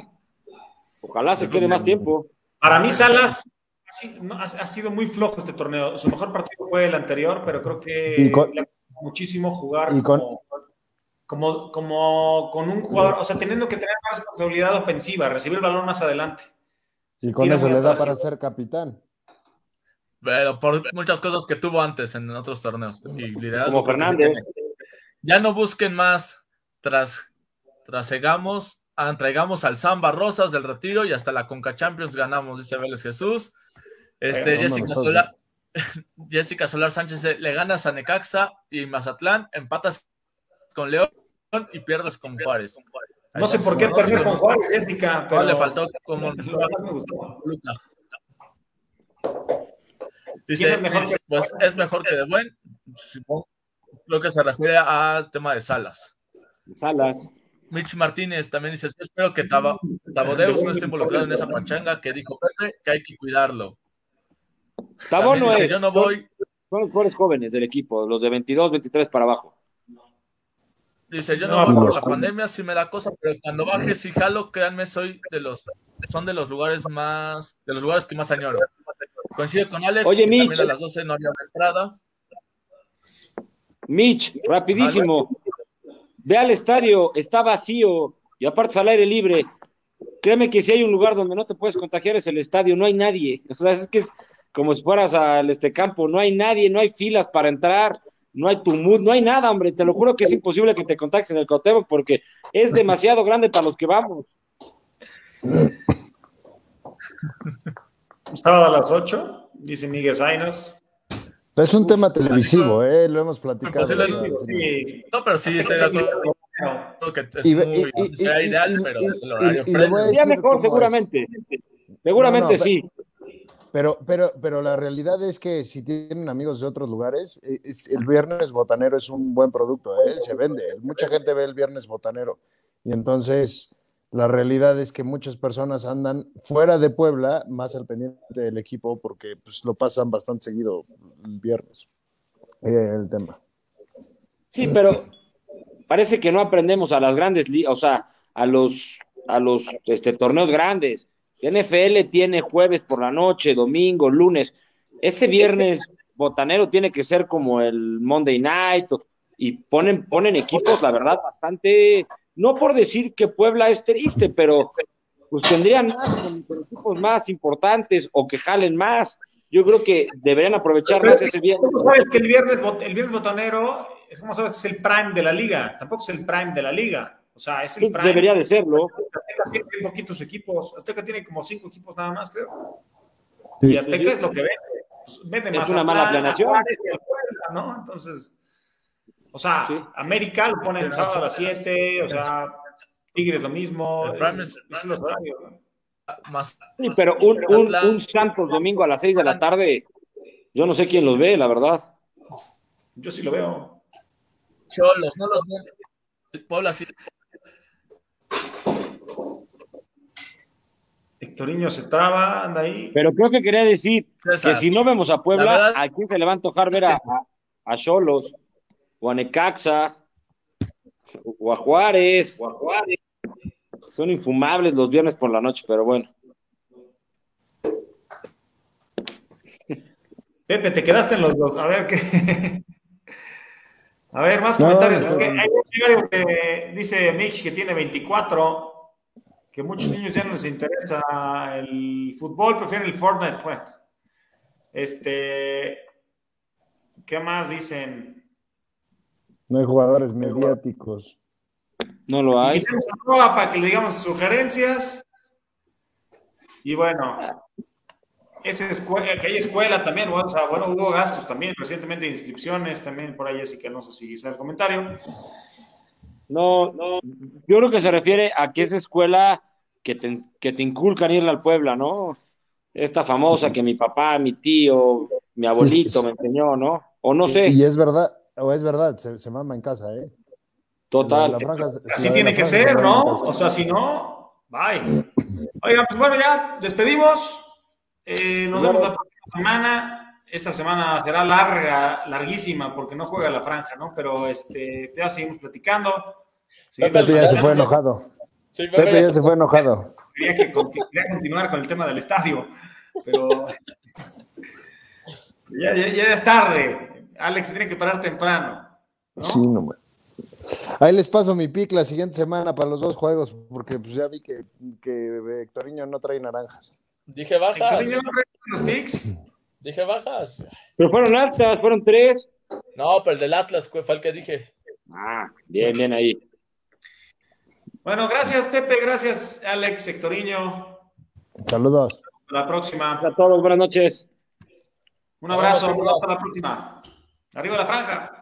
Ojalá se quede más tiempo. Para mí, Salas ha, sido muy flojo este torneo. Su mejor partido fue el anterior, pero creo que le muchísimo jugar como, como, con un jugador, o sea, teniendo que tener más responsabilidad ofensiva, recibir el balón más adelante. Y con eso le da para ser capitán. Pero por muchas cosas que tuvo antes en otros torneos. Y como Fernández. Ya no busquen más tras, trasegamos, traigamos al Samba Rosas del retiro y hasta la Conca Champions ganamos, dice Vélez Jesús. Este, Jessica Solar, Jessica Solar Sánchez le ganas a Necaxa y Mazatlán, empatas con León y pierdes con Juárez. No sé por qué perdió con Juárez, Jessica. Pero... le faltó como Dice, es mejor que... pues es mejor que de buen. Lo que se refiere al tema de Salas. Salas. Mitch Martínez también dice: Espero que Tabodeus no esté involucrado en esa panchanga que dijo Pepe que hay que cuidarlo. Tabo no es. Yo no voy. Son los mejores jóvenes del equipo, los de 22, 23 para abajo. Dice, yo no, voy por la pandemia, si me da cosa, pero cuando baje si jalo, créanme, soy de los, son de los lugares más, de los lugares que más añoro. Coincido con Alex, Oye, Mitch. también a las 12 no había entrada. Mitch, rapidísimo. Ve al estadio, está vacío y aparte al aire libre. Créeme que si hay un lugar donde no te puedes contagiar es el estadio, no hay nadie. O sea, es que es como si fueras al este campo, no hay nadie, no hay filas para entrar no hay tumult, no hay nada, hombre. Te lo juro que es imposible que te contactes en el Cotebo porque es demasiado grande para los que vamos. Sábado a las 8, dice Miguel Zainas. Es un tema televisivo, ¿eh? lo hemos platicado. No, pero sí, estoy de acuerdo. Que es muy, sea ideal, pero es el horario. Sería mejor, seguramente. Seguramente sí. Pero, pero, pero la realidad es que si tienen amigos de otros lugares, eh, el viernes botanero es un buen producto, ¿eh? se vende. Mucha gente ve el viernes botanero. Y entonces la realidad es que muchas personas andan fuera de Puebla más al pendiente del equipo porque pues, lo pasan bastante seguido el viernes. Eh, el tema. Sí, pero parece que no aprendemos a las grandes ligas, o sea, a los, a los este, torneos grandes NFL tiene jueves por la noche, domingo, lunes. Ese viernes botanero tiene que ser como el Monday Night y ponen, ponen equipos, la verdad, bastante, no por decir que Puebla es triste, pero pues tendrían más equipos más importantes o que jalen más. Yo creo que deberían aprovechar más ese viernes. ¿Cómo sabes que el viernes, el viernes botanero es como sabes es el prime de la liga? Tampoco es el prime de la liga. O sea, es el Debería de serlo. Azteca tiene poquitos equipos. Azteca tiene como cinco equipos nada más, creo. Y Azteca es lo que vende. Pues vende es una mala planeación. ¿no? Entonces, o sea, América lo pone el sábado a las 7, o sea, Tigres lo mismo. Es, es los horarios, Más, sí, pero un, un, un, Santos domingo a las 6 de la tarde, yo no sé quién los ve, la verdad. Yo sí lo veo. Cholos, no los veo. Puebla sí Hectorinho se traba, anda ahí. Pero creo que quería decir que si no vemos a Puebla, ¿a quién se le va a antojar ver a, a Cholos? O a Necaxa, o a Juárez, o a Juárez. Son infumables los viernes por la noche, pero bueno. Pepe, te quedaste en los dos. A ver qué. A ver, más comentarios. es que hay un que dice Mitch que tiene 24 que muchos niños ya no les interesa el fútbol, prefieren el Fortnite. este, ¿qué más dicen? No hay jugadores mediáticos. No lo hay. Y tenemos a para que le digamos sugerencias. Y bueno, esa escuela, que hay escuela también, o sea, bueno, hubo gastos también, recientemente de inscripciones, también por ahí, así que no sé si es el comentario. No, no, yo creo que se refiere a que esa escuela que te, que te inculcan irle al Puebla, ¿no? Esta famosa que mi papá, mi tío, mi abuelito me enseñó, ¿no? O no sé. Y es verdad, o es verdad, se, se mama en casa, ¿eh? Total. Así tiene que ser, ¿no? O sea, si no, bye. Oigan, pues bueno, ya despedimos. Eh, nos vemos la próxima semana. esta semana será larga, larguísima, porque no juega la franja, ¿no? Pero este, ya seguimos platicando. Pepe ya se fue enojado. Pepe, ya se fue enojado. Quería, que quería continuar con el tema del estadio, pero ya, es tarde. Alex tiene que parar temprano. Sí, no, me... Ahí les paso mi pick la siguiente semana para los dos juegos, porque pues ya vi que, que Hectorinho no trae naranjas. Dije bajas. ¿Hectorinho no trae los picks? Dije bajas. Pero fueron altas, fueron tres. No, pero el del Atlas fue el que dije. Ah, bien, bien ahí. Bueno, gracias Pepe, gracias Alex, Sectoriño. Saludos. Hasta la próxima. a todos, buenas noches. Un abrazo, hasta la próxima. Arriba la franja.